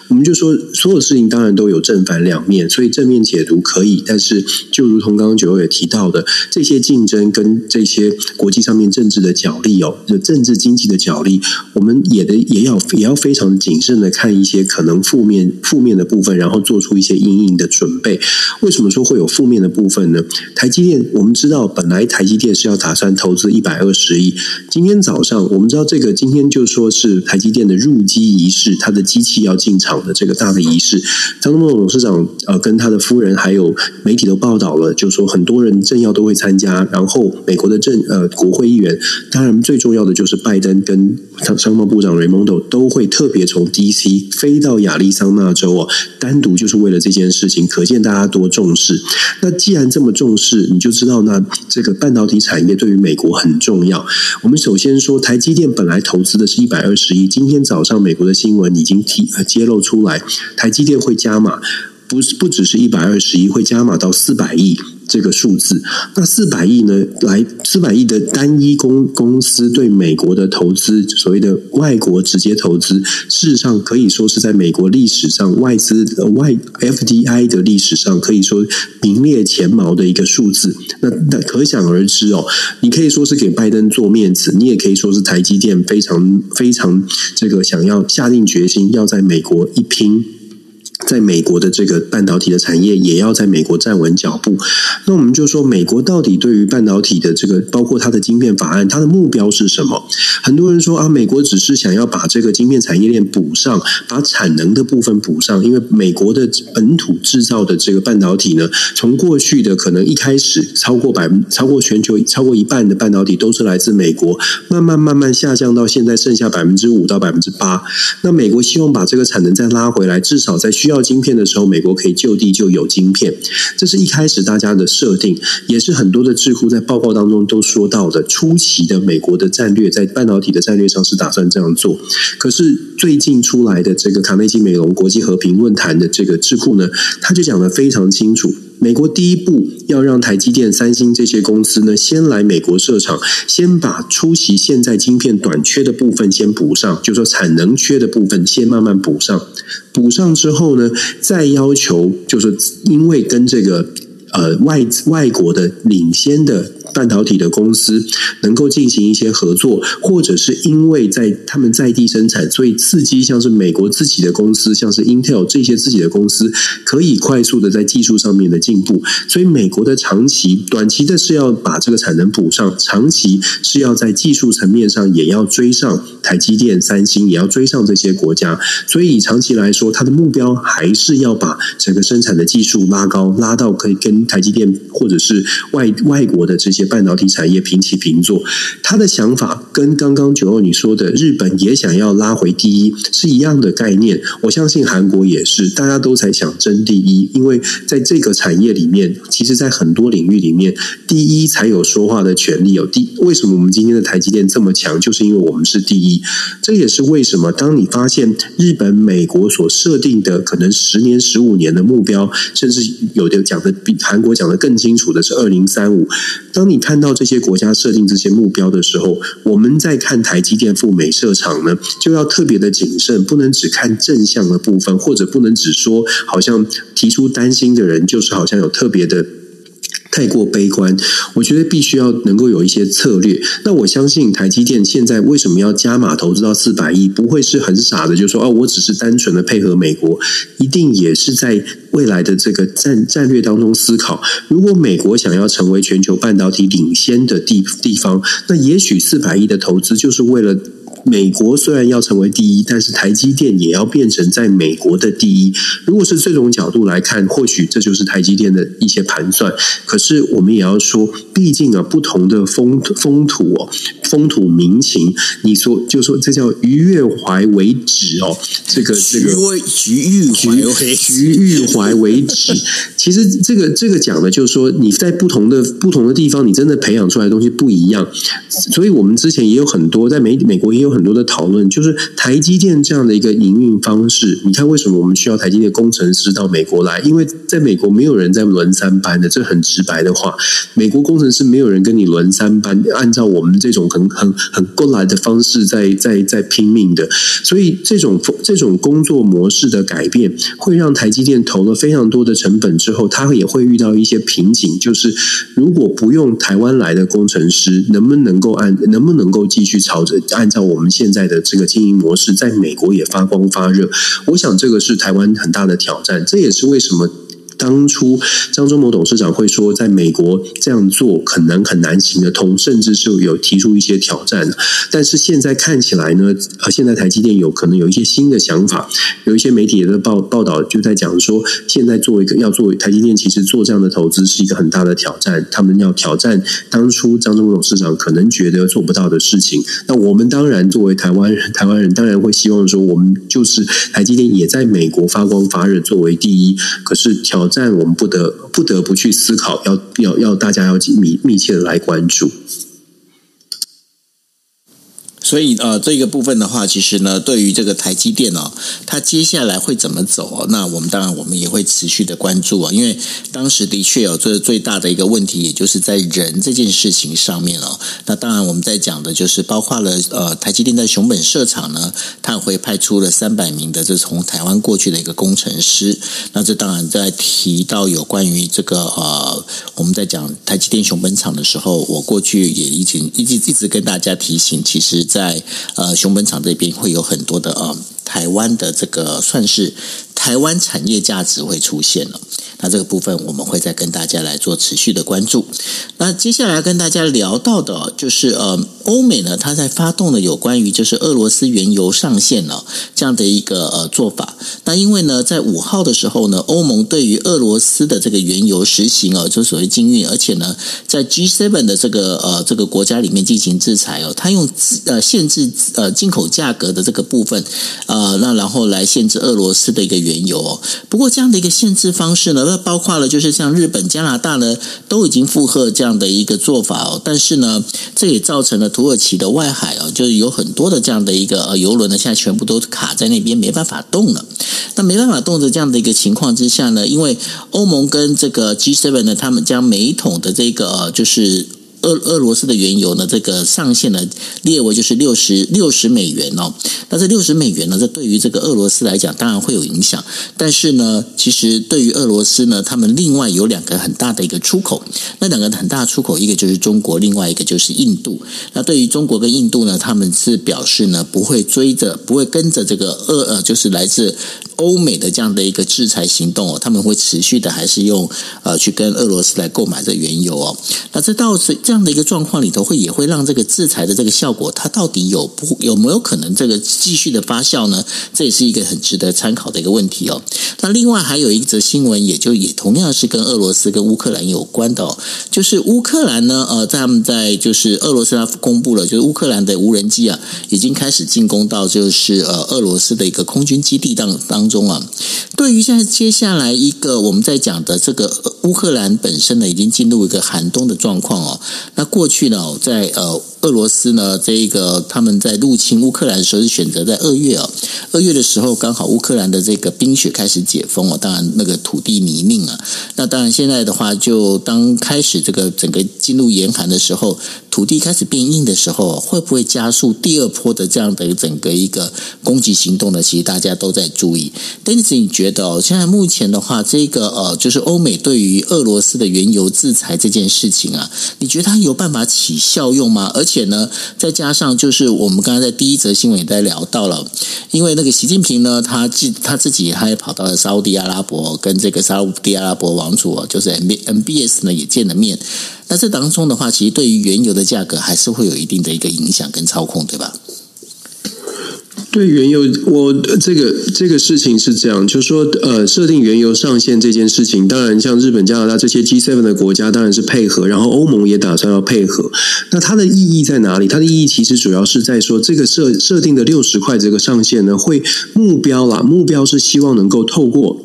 我们就说所有事情当然都有正反两面，所以正面解读可以，但是就如同刚刚九欧也提到的，这些竞争跟这些国际上面政治的角力哦，就政治经济的角力，我们也得也要也要非常谨慎的看一些可能负面负面的部分，然后做出一些阴影的准备。为什么说会有负面的部分呢？台积电我们知道，本来台积电是要打算投资一百二十亿，今天早上我们知道这个今天就说是台。积电的入机仪式，他的机器要进场的这个大的仪式，张忠谋董事长呃跟他的夫人还有媒体都报道了，就说很多人政要都会参加，然后美国的政呃国会议员，当然最重要的就是拜登跟商贸部长雷蒙多都会特别从 DC 飞到亚利桑那州哦，单独就是为了这件事情，可见大家多重视。那既然这么重视，你就知道那这个半导体产业对于美国很重要。我们首先说，台积电本来投资的是一百二十一。今天早上，美国的新闻已经提呃揭露出来，台积电会加码，不是不只是一百二十亿，会加码到四百亿。这个数字，那四百亿呢？来四百亿的单一公公司对美国的投资，所谓的外国直接投资，事实上可以说是在美国历史上外资外 FDI 的历史上，可以说名列前茅的一个数字。那那可想而知哦，你可以说是给拜登做面子，你也可以说是台积电非常非常这个想要下定决心要在美国一拼。在美国的这个半导体的产业也要在美国站稳脚步。那我们就说，美国到底对于半导体的这个，包括它的晶片法案，它的目标是什么？很多人说啊，美国只是想要把这个晶片产业链补上，把产能的部分补上。因为美国的本土制造的这个半导体呢，从过去的可能一开始超过百，超过全球超过一半的半导体都是来自美国，慢慢慢慢下降到现在剩下百分之五到百分之八。那美国希望把这个产能再拉回来，至少在需需要晶片的时候，美国可以就地就有晶片，这是一开始大家的设定，也是很多的智库在报告当中都说到的。初期的美国的战略在半导体的战略上是打算这样做，可是最近出来的这个卡内基梅隆国际和平论坛的这个智库呢，他就讲得非常清楚。美国第一步要让台积电、三星这些公司呢，先来美国设厂，先把出席现在晶片短缺的部分先补上，就说产能缺的部分先慢慢补上，补上之后呢，再要求就是因为跟这个呃外外国的领先的。半导体的公司能够进行一些合作，或者是因为在他们在地生产，所以刺激像是美国自己的公司，像是 Intel 这些自己的公司，可以快速的在技术上面的进步。所以美国的长期、短期的是要把这个产能补上，长期是要在技术层面上也要追上台积电、三星，也要追上这些国家。所以长期来说，它的目标还是要把整个生产的技术拉高，拉到可以跟台积电或者是外外国的这些。半导体产业平起平坐，他的想法跟刚刚九欧你说的日本也想要拉回第一是一样的概念。我相信韩国也是，大家都在想争第一，因为在这个产业里面，其实，在很多领域里面，第一才有说话的权利。有第为什么我们今天的台积电这么强，就是因为我们是第一。这也是为什么当你发现日本、美国所设定的可能十年、十五年的目标，甚至有的讲的比韩国讲的更清楚的是二零三五。当你看到这些国家设定这些目标的时候，我们在看台积电赴美设厂呢，就要特别的谨慎，不能只看正向的部分，或者不能只说好像提出担心的人就是好像有特别的。太过悲观。我觉得必须要能够有一些策略。那我相信台积电现在为什么要加码投资到四百亿？不会是很傻的，就说哦，我只是单纯的配合美国，一定也是在未来的这个战战略当中思考。如果美国想要成为全球半导体领先的地地方，那也许四百亿的投资就是为了。美国虽然要成为第一，但是台积电也要变成在美国的第一。如果是这种角度来看，或许这就是台积电的一些盘算。可是我们也要说，毕竟啊，不同的风风土哦，风土民情，你说就说这叫于越怀为止哦，这个这个徐玉怀徐玉怀为止。其实这个这个讲的就是说，你在不同的不同的地方，你真的培养出来的东西不一样。所以我们之前也有很多在美美国也有有很多的讨论，就是台积电这样的一个营运方式。你看，为什么我们需要台积电工程师到美国来？因为在美国没有人在轮三班的，这很直白的话，美国工程师没有人跟你轮三班，按照我们这种很很很过来的方式在在在拼命的。所以这种这种工作模式的改变，会让台积电投了非常多的成本之后，他也会遇到一些瓶颈，就是如果不用台湾来的工程师，能不能够按能不能够继续朝着按照我我们现在的这个经营模式，在美国也发光发热？我想这个是台湾很大的挑战，这也是为什么。当初张忠谋董事长会说，在美国这样做可能很难行得通，甚至是有提出一些挑战。但是现在看起来呢，呃，现在台积电有可能有一些新的想法，有一些媒体的报报道就在讲说，现在做一个要做台积电，其实做这样的投资是一个很大的挑战。他们要挑战当初张忠谋董事长可能觉得做不到的事情。那我们当然作为台湾人，台湾人当然会希望说，我们就是台积电也在美国发光发热，作为第一。可是挑但我们不得不得不去思考，要要要大家要密密切的来关注。所以呃，这个部分的话，其实呢，对于这个台积电哦，它接下来会怎么走哦？那我们当然我们也会持续的关注啊，因为当时的确有这最大的一个问题，也就是在人这件事情上面哦。那当然我们在讲的就是包括了呃，台积电在熊本设厂呢，它会派出了三百名的这从台湾过去的一个工程师。那这当然在提到有关于这个呃，我们在讲台积电熊本厂的时候，我过去也已经一直一直跟大家提醒，其实。在呃熊本厂这边会有很多的呃台湾的这个算是台湾产业价值会出现了。那这个部分我们会再跟大家来做持续的关注。那接下来跟大家聊到的，就是呃，欧美呢，它在发动了有关于就是俄罗斯原油上限了这样的一个呃做法。那因为呢，在五号的时候呢，欧盟对于俄罗斯的这个原油实行哦，就所谓禁运，而且呢，在 G7 的这个呃这个国家里面进行制裁哦，它用呃限制呃进口价格的这个部分呃，那然后来限制俄罗斯的一个原油哦。不过这样的一个限制方式呢，那包括了，就是像日本、加拿大呢，都已经附和这样的一个做法哦。但是呢，这也造成了土耳其的外海哦，就是有很多的这样的一个呃油轮呢，现在全部都卡在那边，没办法动了。那没办法动的这样的一个情况之下呢，因为欧盟跟这个 G7 呢，他们将每一桶的这个呃就是。俄俄罗斯的原油呢，这个上限呢列为就是六十六十美元哦。那这六十美元呢，这对于这个俄罗斯来讲，当然会有影响。但是呢，其实对于俄罗斯呢，他们另外有两个很大的一个出口，那两个很大的出口，一个就是中国，另外一个就是印度。那对于中国跟印度呢，他们是表示呢，不会追着，不会跟着这个俄呃，就是来自。欧美的这样的一个制裁行动哦，他们会持续的还是用呃去跟俄罗斯来购买这原油哦。那这到是这样这样的一个状况里头，会也会让这个制裁的这个效果，它到底有不有没有可能这个继续的发酵呢？这也是一个很值得参考的一个问题哦。那另外还有一则新闻，也就也同样是跟俄罗斯跟乌克兰有关的，就是乌克兰呢，呃，在他们在就是俄罗斯他公布了，就是乌克兰的无人机啊，已经开始进攻到就是呃俄罗斯的一个空军基地当当。中啊，对于现在接下来一个我们在讲的这个乌克兰本身呢，已经进入一个寒冬的状况哦。那过去呢，在呃。俄罗斯呢，这一个他们在入侵乌克兰的时候是选择在二月啊，二月的时候刚好乌克兰的这个冰雪开始解封啊，当然那个土地泥泞啊，那当然现在的话，就当开始这个整个进入严寒的时候，土地开始变硬的时候，会不会加速第二波的这样的整个一个攻击行动呢？其实大家都在注意。但是你觉得哦，现在目前的话，这个呃，就是欧美对于俄罗斯的原油制裁这件事情啊，你觉得它有办法起效用吗？而且呢，再加上就是我们刚才在第一则新闻也在聊到了，因为那个习近平呢，他自他自己他也跑到了沙乌地阿拉伯，跟这个沙乌地阿拉伯王储就是 M MBS 呢也见了面。那这当中的话，其实对于原油的价格还是会有一定的一个影响跟操控，对吧？对原油，我这个这个事情是这样，就是说，呃，设定原油上限这件事情，当然像日本、加拿大这些 G7 的国家当然是配合，然后欧盟也打算要配合。那它的意义在哪里？它的意义其实主要是在说，这个设设定的六十块这个上限呢，会目标啦，目标是希望能够透过。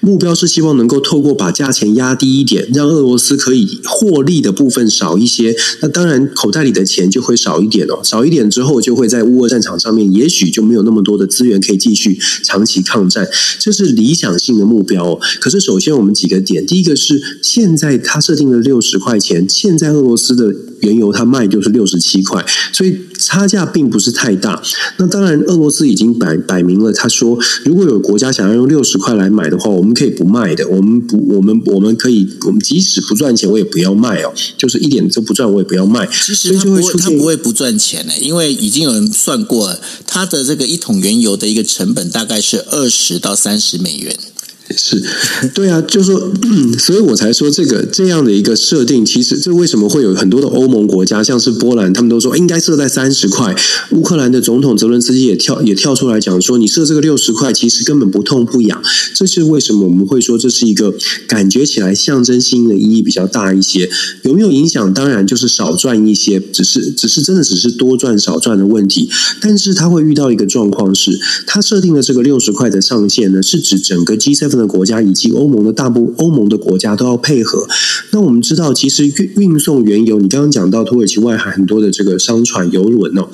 目标是希望能够透过把价钱压低一点，让俄罗斯可以获利的部分少一些。那当然，口袋里的钱就会少一点哦。少一点之后，就会在乌俄战场上面，也许就没有那么多的资源可以继续长期抗战。这是理想性的目标哦。可是，首先我们几个点，第一个是现在他设定了六十块钱，现在俄罗斯的原油它卖就是六十七块，所以差价并不是太大。那当然，俄罗斯已经摆摆明了，他说如果有国家想要用六十块来买的话，我们可以不卖的。我们不，我们我们可以，我们即使不赚钱，我也不要卖哦。就是一点都不赚，我也不要卖。其实他不会，他不会不赚钱的，因为已经有人算过了，他的这个一桶原油的一个成本大概是二十到三十美元。是，对啊，就是说，所以我才说这个这样的一个设定，其实这为什么会有很多的欧盟国家，像是波兰，他们都说应该设在三十块。乌克兰的总统泽伦斯基也跳也跳出来讲说，你设这个六十块，其实根本不痛不痒。这是为什么我们会说这是一个感觉起来象征性的意义比较大一些？有没有影响？当然就是少赚一些，只是只是真的只是多赚少赚的问题。但是他会遇到一个状况是，他设定的这个六十块的上限呢，是指整个 G seven。国家以及欧盟的大部欧盟的国家都要配合。那我们知道，其实运运送原油，你刚刚讲到土耳其外海很多的这个商船、油轮哦，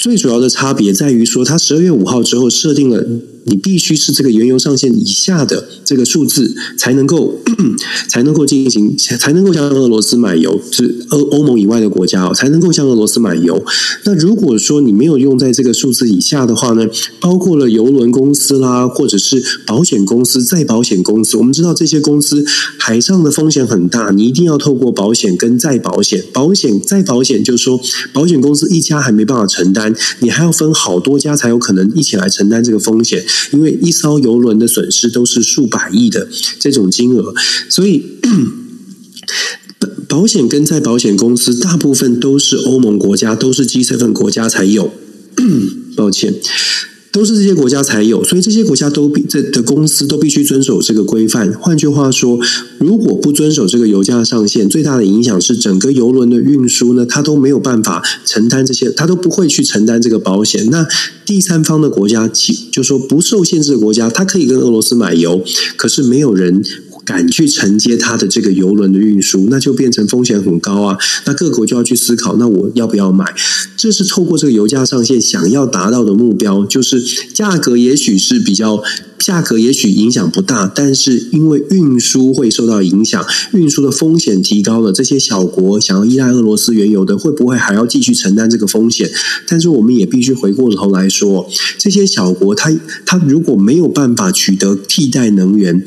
最主要的差别在于说，它十二月五号之后设定了。你必须是这个原油上限以下的这个数字，才能够 (clears throat) 才能够进行，才能够向俄罗斯买油，是欧欧盟以外的国家哦，才能够向俄罗斯买油。那如果说你没有用在这个数字以下的话呢，包括了油轮公司啦，或者是保险公司、再保险公司，我们知道这些公司海上的风险很大，你一定要透过保险跟再保险，保险再保险，就是说保险公司一家还没办法承担，你还要分好多家才有可能一起来承担这个风险。因为一艘邮轮的损失都是数百亿的这种金额，所以 (coughs) 保险跟在保险公司大部分都是欧盟国家，都是 G7 国家才有。(coughs) 抱歉。都是这些国家才有，所以这些国家都必这的公司都必须遵守这个规范。换句话说，如果不遵守这个油价上限，最大的影响是整个油轮的运输呢，它都没有办法承担这些，它都不会去承担这个保险。那第三方的国家，其就说不受限制的国家，它可以跟俄罗斯买油，可是没有人。敢去承接它的这个油轮的运输，那就变成风险很高啊。那各国就要去思考，那我要不要买？这是透过这个油价上限想要达到的目标，就是价格也许是比较，价格也许影响不大，但是因为运输会受到影响，运输的风险提高了，这些小国想要依赖俄罗斯原油的，会不会还要继续承担这个风险？但是我们也必须回过头来说，这些小国它它如果没有办法取得替代能源。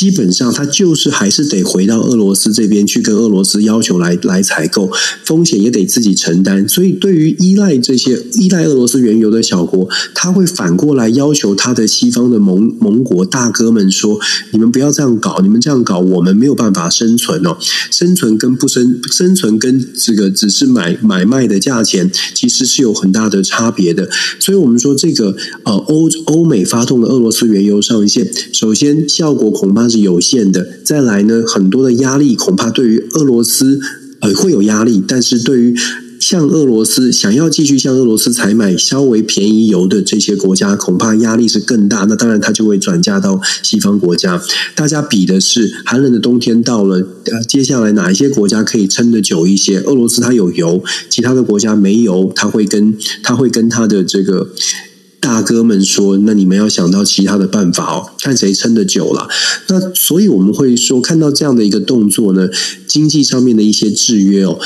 基本上，他就是还是得回到俄罗斯这边去跟俄罗斯要求来来采购，风险也得自己承担。所以，对于依赖这些依赖俄罗斯原油的小国，他会反过来要求他的西方的盟盟国大哥们说：“你们不要这样搞，你们这样搞，我们没有办法生存哦。生存跟不生生存跟这个只是买买卖的价钱，其实是有很大的差别的。所以我们说，这个呃欧欧美发动的俄罗斯原油上限，首先效果恐怕。是有限的。再来呢，很多的压力恐怕对于俄罗斯呃会有压力，但是对于像俄罗斯想要继续向俄罗斯采买稍微便宜油的这些国家，恐怕压力是更大。那当然，它就会转嫁到西方国家。大家比的是寒冷的冬天到了，呃，接下来哪一些国家可以撑得久一些？俄罗斯它有油，其他的国家没油，它会跟它会跟它的这个。大哥们说：“那你们要想到其他的办法哦，看谁撑得久了。那所以我们会说，看到这样的一个动作呢，经济上面的一些制约哦，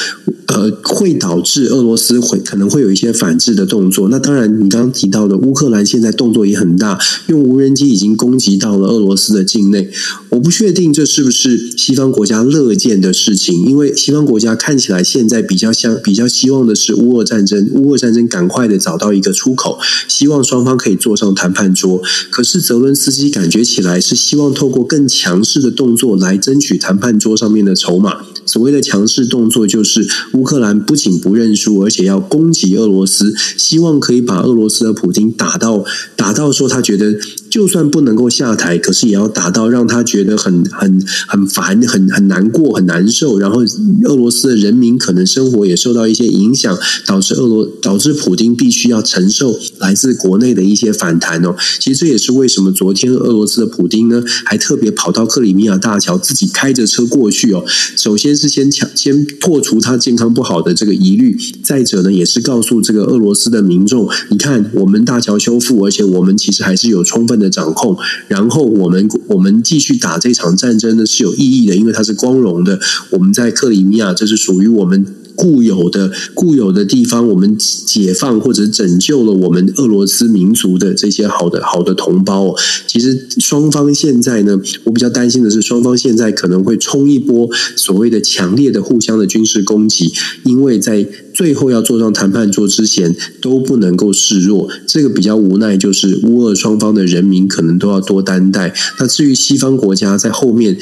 呃，会导致俄罗斯会可能会有一些反制的动作。那当然，你刚刚提到的乌克兰现在动作也很大，用无人机已经攻击到了俄罗斯的境内。我不确定这是不是西方国家乐见的事情，因为西方国家看起来现在比较像比较希望的是乌俄战争，乌俄战争赶快的找到一个出口，希望双方可以坐上谈判桌。可是泽伦斯基感觉起来是希望透过更强势的动作来争取谈判桌上面的筹码。up. 所谓的强势动作，就是乌克兰不仅不认输，而且要攻击俄罗斯，希望可以把俄罗斯的普京打到打到说他觉得就算不能够下台，可是也要打到让他觉得很很很烦、很很难过、很难受。然后俄罗斯的人民可能生活也受到一些影响，导致俄罗导致普京必须要承受来自国内的一些反弹哦。其实这也是为什么昨天俄罗斯的普丁呢，还特别跑到克里米亚大桥，自己开着车过去哦。首先。是先抢先破除他健康不好的这个疑虑，再者呢，也是告诉这个俄罗斯的民众，你看我们大桥修复，而且我们其实还是有充分的掌控，然后我们我们继续打这场战争呢是有意义的，因为它是光荣的。我们在克里米亚，这是属于我们。固有的固有的地方，我们解放或者拯救了我们俄罗斯民族的这些好的好的同胞。其实双方现在呢，我比较担心的是，双方现在可能会冲一波所谓的强烈的互相的军事攻击，因为在最后要坐上谈判桌之前都不能够示弱。这个比较无奈，就是乌俄双方的人民可能都要多担待。那至于西方国家在后面。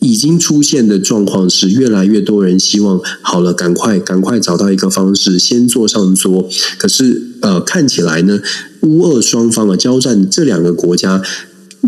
已经出现的状况是，越来越多人希望好了，赶快赶快找到一个方式，先坐上桌。可是，呃，看起来呢，乌俄双方啊交战这两个国家。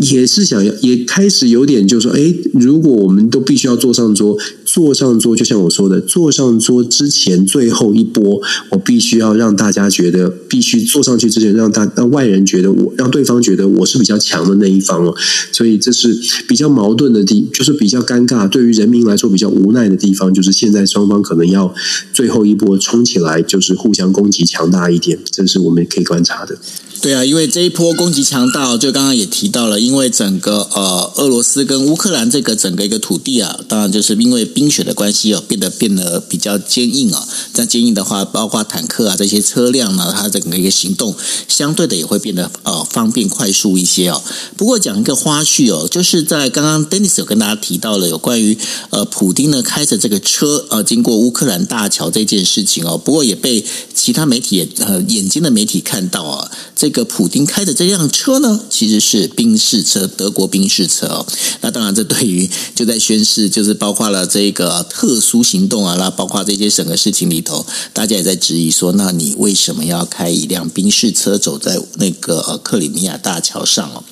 也是想要，也开始有点就是说，哎，如果我们都必须要坐上桌，坐上桌，就像我说的，坐上桌之前最后一波，我必须要让大家觉得，必须坐上去之前，让大让外人觉得我，让对方觉得我是比较强的那一方哦。所以这是比较矛盾的地，就是比较尴尬，对于人民来说比较无奈的地方，就是现在双方可能要最后一波冲起来，就是互相攻击强大一点，这是我们可以观察的。对啊，因为这一波攻击强大，就刚刚也提到了，因为整个呃俄罗斯跟乌克兰这个整个一个土地啊，当然就是因为冰雪的关系哦，变得变得比较坚硬哦。这样坚硬的话，包括坦克啊这些车辆呢，它整个一个行动相对的也会变得呃方便快速一些哦。不过讲一个花絮哦，就是在刚刚 Dennis 有跟大家提到了有关于呃普丁呢开着这个车呃经过乌克兰大桥这件事情哦，不过也被其他媒体也呃眼睛的媒体看到啊这。个普丁开的这辆车呢，其实是宾士车，德国宾士车哦。那当然，这对于就在宣誓，就是包括了这个特殊行动啊，那包括这些整个事情里头，大家也在质疑说，那你为什么要开一辆宾士车走在那个克里米亚大桥上哦？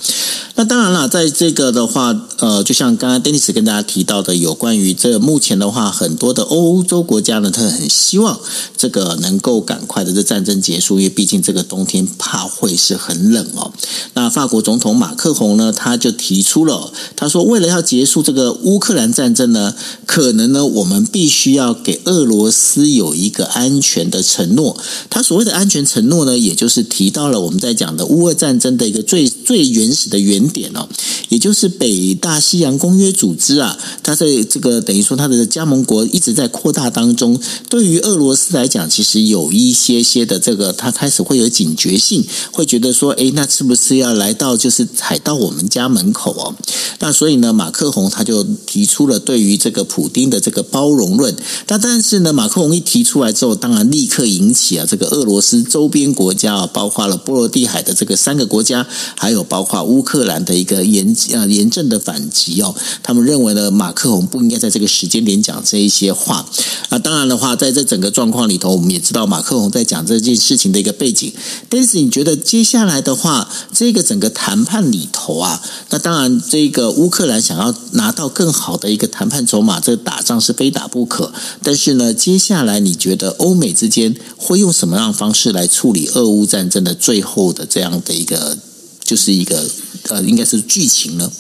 那当然了，在这个的话，呃，就像刚刚 Dennis 跟大家提到的，有关于这目前的话，很多的欧洲国家呢，他很希望这个能够赶快的这战争结束，因为毕竟这个冬天怕会。是很冷哦。那法国总统马克宏呢，他就提出了，他说，为了要结束这个乌克兰战争呢，可可能呢，我们必须要给俄罗斯有一个安全的承诺。他所谓的安全承诺呢，也就是提到了我们在讲的乌俄战争的一个最最原始的原点哦，也就是北大西洋公约组织啊，它在这个等于说它的加盟国一直在扩大当中。对于俄罗斯来讲，其实有一些些的这个，他开始会有警觉性。会觉得说，诶，那是不是要来到就是踩到我们家门口哦？那所以呢，马克宏他就提出了对于这个普丁的这个包容论。那但是呢，马克龙一提出来之后，当然立刻引起啊这个俄罗斯周边国家啊，包括了波罗的海的这个三个国家，还有包括乌克兰的一个严啊严正的反击哦。他们认为呢，马克龙不应该在这个时间点讲这一些话。那当然的话，在这整个状况里头，我们也知道马克龙在讲这件事情的一个背景。但是你觉得？接下来的话，这个整个谈判里头啊，那当然，这个乌克兰想要拿到更好的一个谈判筹码，这打仗是非打不可。但是呢，接下来你觉得欧美之间会用什么样的方式来处理俄乌战争的最后的这样的一个，就是一个呃，应该是剧情呢？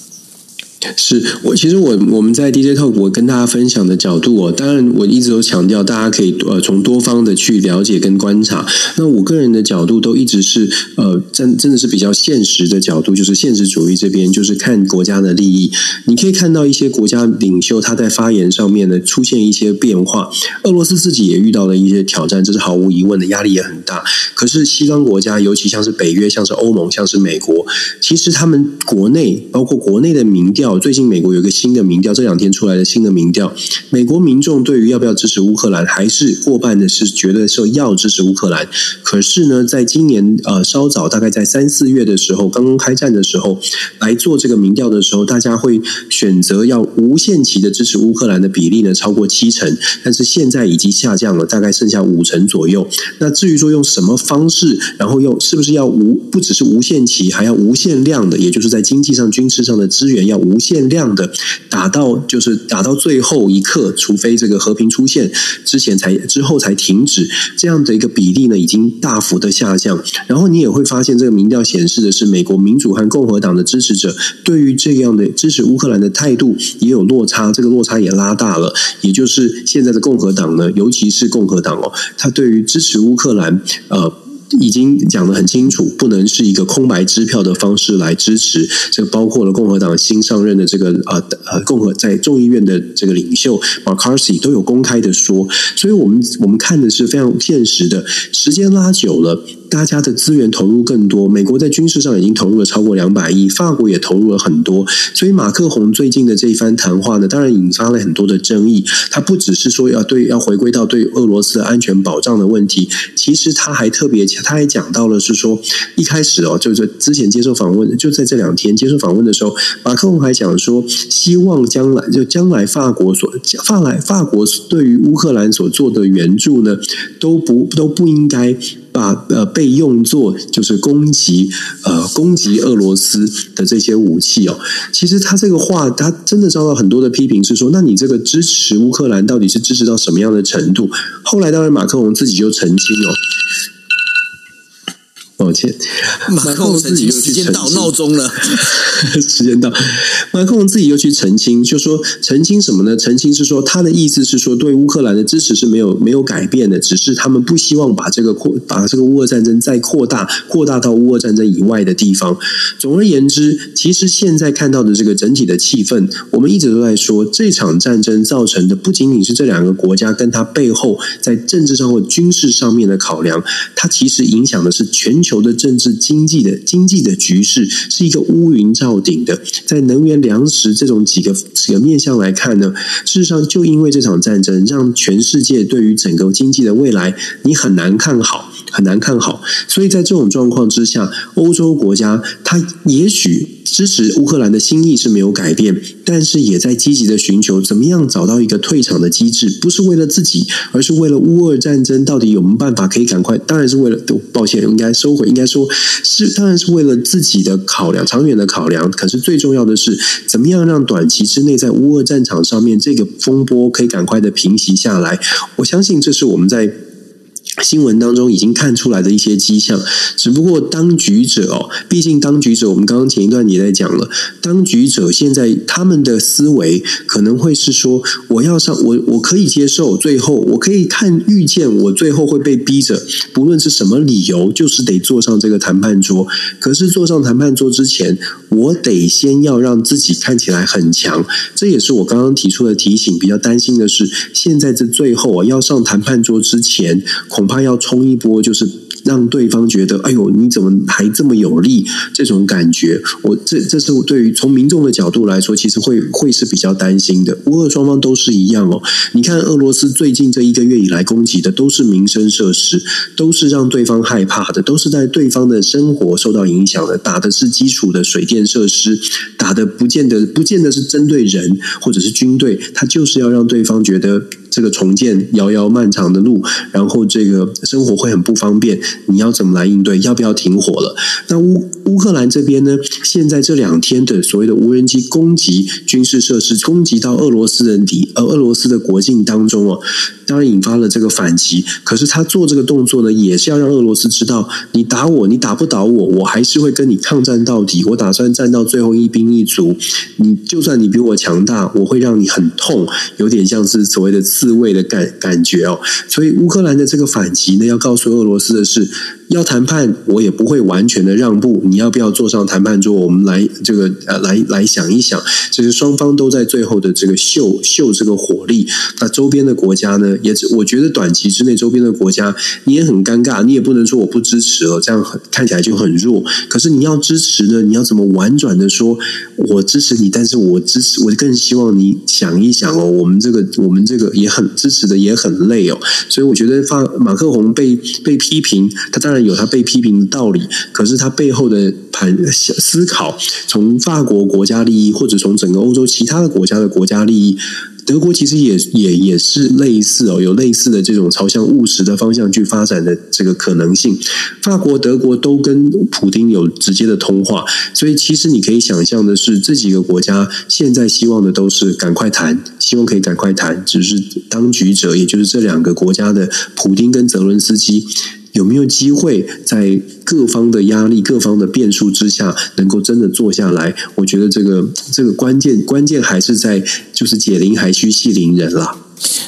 是我其实我我们在 DJ Talk 我跟大家分享的角度哦，当然我一直都强调大家可以呃从多方的去了解跟观察。那我个人的角度都一直是呃真真的是比较现实的角度，就是现实主义这边，就是看国家的利益。你可以看到一些国家领袖他在发言上面呢出现一些变化，俄罗斯自己也遇到了一些挑战，这是毫无疑问的，压力也很大。可是西方国家，尤其像是北约、像是欧盟、像是美国，其实他们国内包括国内的民调。最近美国有一个新的民调，这两天出来的新的民调，美国民众对于要不要支持乌克兰，还是过半的是觉得说要支持乌克兰。可是呢，在今年呃稍早，大概在三四月的时候，刚刚开战的时候来做这个民调的时候，大家会选择要无限期的支持乌克兰的比例呢超过七成，但是现在已经下降了，大概剩下五成左右。那至于说用什么方式，然后用是不是要无不只是无限期，还要无限量的，也就是在经济上、军事上的资源要无。限量的打到就是打到最后一刻，除非这个和平出现之前才之后才停止，这样的一个比例呢，已经大幅的下降。然后你也会发现，这个民调显示的是美国民主和共和党的支持者对于这样的支持乌克兰的态度也有落差，这个落差也拉大了。也就是现在的共和党呢，尤其是共和党哦，他对于支持乌克兰呃。已经讲得很清楚，不能是一个空白支票的方式来支持。这包括了共和党新上任的这个呃呃共和在众议院的这个领袖 McCarthy 都有公开的说，所以我们我们看的是非常现实的。时间拉久了。大家的资源投入更多，美国在军事上已经投入了超过两百亿，法国也投入了很多。所以马克宏最近的这一番谈话呢，当然引发了很多的争议。他不只是说要对要回归到对俄罗斯安全保障的问题，其实他还特别，他还讲到了是说，一开始哦，就是之前接受访问，就在这两天接受访问的时候，马克宏还讲说，希望将来就将来法国所法来法国对于乌克兰所做的援助呢，都不都不应该。把呃被用作就是攻击呃攻击俄罗斯的这些武器哦，其实他这个话他真的遭到很多的批评，是说那你这个支持乌克兰到底是支持到什么样的程度？后来当然马克龙自己就澄清哦。抱歉，马克龙自己又去时间到闹钟了，(laughs) 时间到，马克龙自己又去澄清，就说澄清什么呢？澄清是说他的意思是说，对乌克兰的支持是没有没有改变的，只是他们不希望把这个扩把这个乌俄战争再扩大，扩大到乌俄战争以外的地方。总而言之，其实现在看到的这个整体的气氛，我们一直都在说，这场战争造成的不仅仅是这两个国家跟它背后在政治上或军事上面的考量，它其实影响的是全球。球的政治经济的经济的局势是一个乌云罩顶的，在能源粮食这种几个几个面向来看呢，事实上就因为这场战争，让全世界对于整个经济的未来你很难看好，很难看好。所以在这种状况之下，欧洲国家它也许。支持乌克兰的心意是没有改变，但是也在积极的寻求怎么样找到一个退场的机制，不是为了自己，而是为了乌俄战争到底有没有办法可以赶快？当然是为了，抱歉，应该收回，应该说是当然是为了自己的考量，长远的考量。可是最重要的是，怎么样让短期之内在乌俄战场上面这个风波可以赶快的平息下来？我相信这是我们在。新闻当中已经看出来的一些迹象，只不过当局者哦，毕竟当局者，我们刚刚前一段也在讲了，当局者现在他们的思维可能会是说，我要上我我可以接受，最后我可以看预见，我最后会被逼着，不论是什么理由，就是得坐上这个谈判桌。可是坐上谈判桌之前，我得先要让自己看起来很强，这也是我刚刚提出的提醒。比较担心的是，现在这最后啊，要上谈判桌之前，恐怕要冲一波，就是让对方觉得，哎呦，你怎么还这么有力？这种感觉，我这这是我对于从民众的角度来说，其实会会是比较担心的。乌俄双方都是一样哦。你看，俄罗斯最近这一个月以来攻击的都是民生设施，都是让对方害怕的，都是在对方的生活受到影响的。打的是基础的水电设施，打的不见得不见得是针对人或者是军队，他就是要让对方觉得。这个重建遥遥漫长的路，然后这个生活会很不方便，你要怎么来应对？要不要停火了？那乌乌克兰这边呢，现在这两天的所谓的无人机攻击军事设施，攻击到俄罗斯的里呃俄罗斯的国境当中哦，当然引发了这个反击。可是他做这个动作呢，也是要让俄罗斯知道，你打我，你打不倒我，我还是会跟你抗战到底。我打算战到最后一兵一卒。你就算你比我强大，我会让你很痛，有点像是所谓的自卫的感感觉哦。所以乌克兰的这个反击呢，要告诉俄罗斯的是。要谈判，我也不会完全的让步。你要不要坐上谈判桌？我们来这个呃，来来想一想。其实双方都在最后的这个秀秀这个火力。那周边的国家呢，也只我觉得短期之内，周边的国家你也很尴尬，你也不能说我不支持了，这样看起来就很弱。可是你要支持呢，你要怎么婉转的说，我支持你，但是我支持，我更希望你想一想哦，我们这个我们这个也很支持的也很累哦。所以我觉得发马克宏被被批评，他当然。有他被批评的道理，可是他背后的盘思考，从法国国家利益，或者从整个欧洲其他的国家的国家利益，德国其实也也也是类似哦，有类似的这种朝向务实的方向去发展的这个可能性。法国、德国都跟普丁有直接的通话，所以其实你可以想象的是，这几个国家现在希望的都是赶快谈，希望可以赶快谈，只是当局者，也就是这两个国家的普丁跟泽伦斯基。有没有机会在各方的压力、各方的变数之下，能够真的坐下来？我觉得这个这个关键关键还是在就是解铃还须系铃人啦。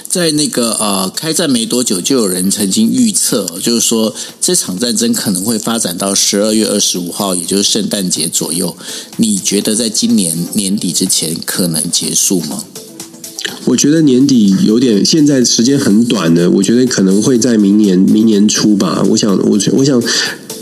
在那个呃开战没多久，就有人曾经预测，就是说这场战争可能会发展到十二月二十五号，也就是圣诞节左右。你觉得在今年年底之前可能结束吗？我觉得年底有点，现在时间很短的，我觉得可能会在明年明年初吧。我想，我我想。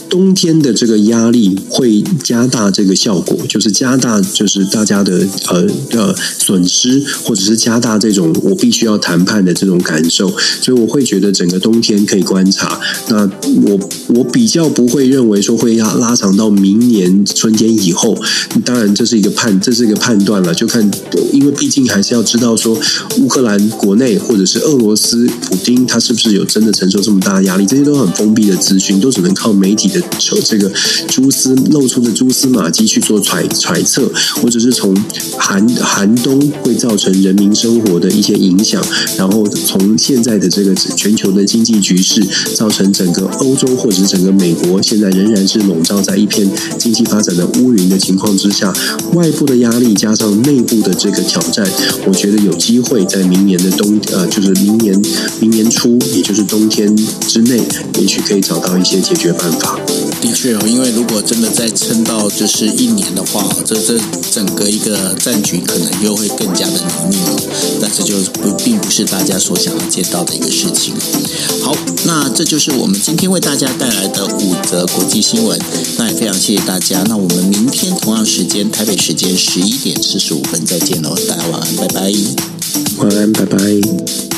冬天的这个压力会加大这个效果，就是加大就是大家的呃呃损失，或者是加大这种我必须要谈判的这种感受，所以我会觉得整个冬天可以观察。那我我比较不会认为说会要拉长到明年春天以后。当然这是一个判，这是一个判断了，就看，因为毕竟还是要知道说乌克兰国内或者是俄罗斯普丁他是不是有真的承受这么大的压力，这些都很封闭的资讯，都只能靠媒体的。这个蛛丝露出的蛛丝马迹去做揣揣测，或者是从寒寒冬会造成人民生活的一些影响，然后从现在的这个全球的经济局势，造成整个欧洲或者是整个美国现在仍然是笼罩在一片经济发展的乌云的情况之下，外部的压力加上内部的这个挑战，我觉得有机会在明年的冬呃，就是明年明年初，也就是冬天之内，也许可以找到一些解决办法。的确哦，因为如果真的再撑到就是一年的话，这这整个一个战局可能又会更加的泥泞哦。但这就不并不是大家所想要见到的一个事情。好，那这就是我们今天为大家带来的五则国际新闻。那也非常谢谢大家。那我们明天同样时间，台北时间十一点四十五分再见喽，大家晚安，拜拜。晚安，拜拜。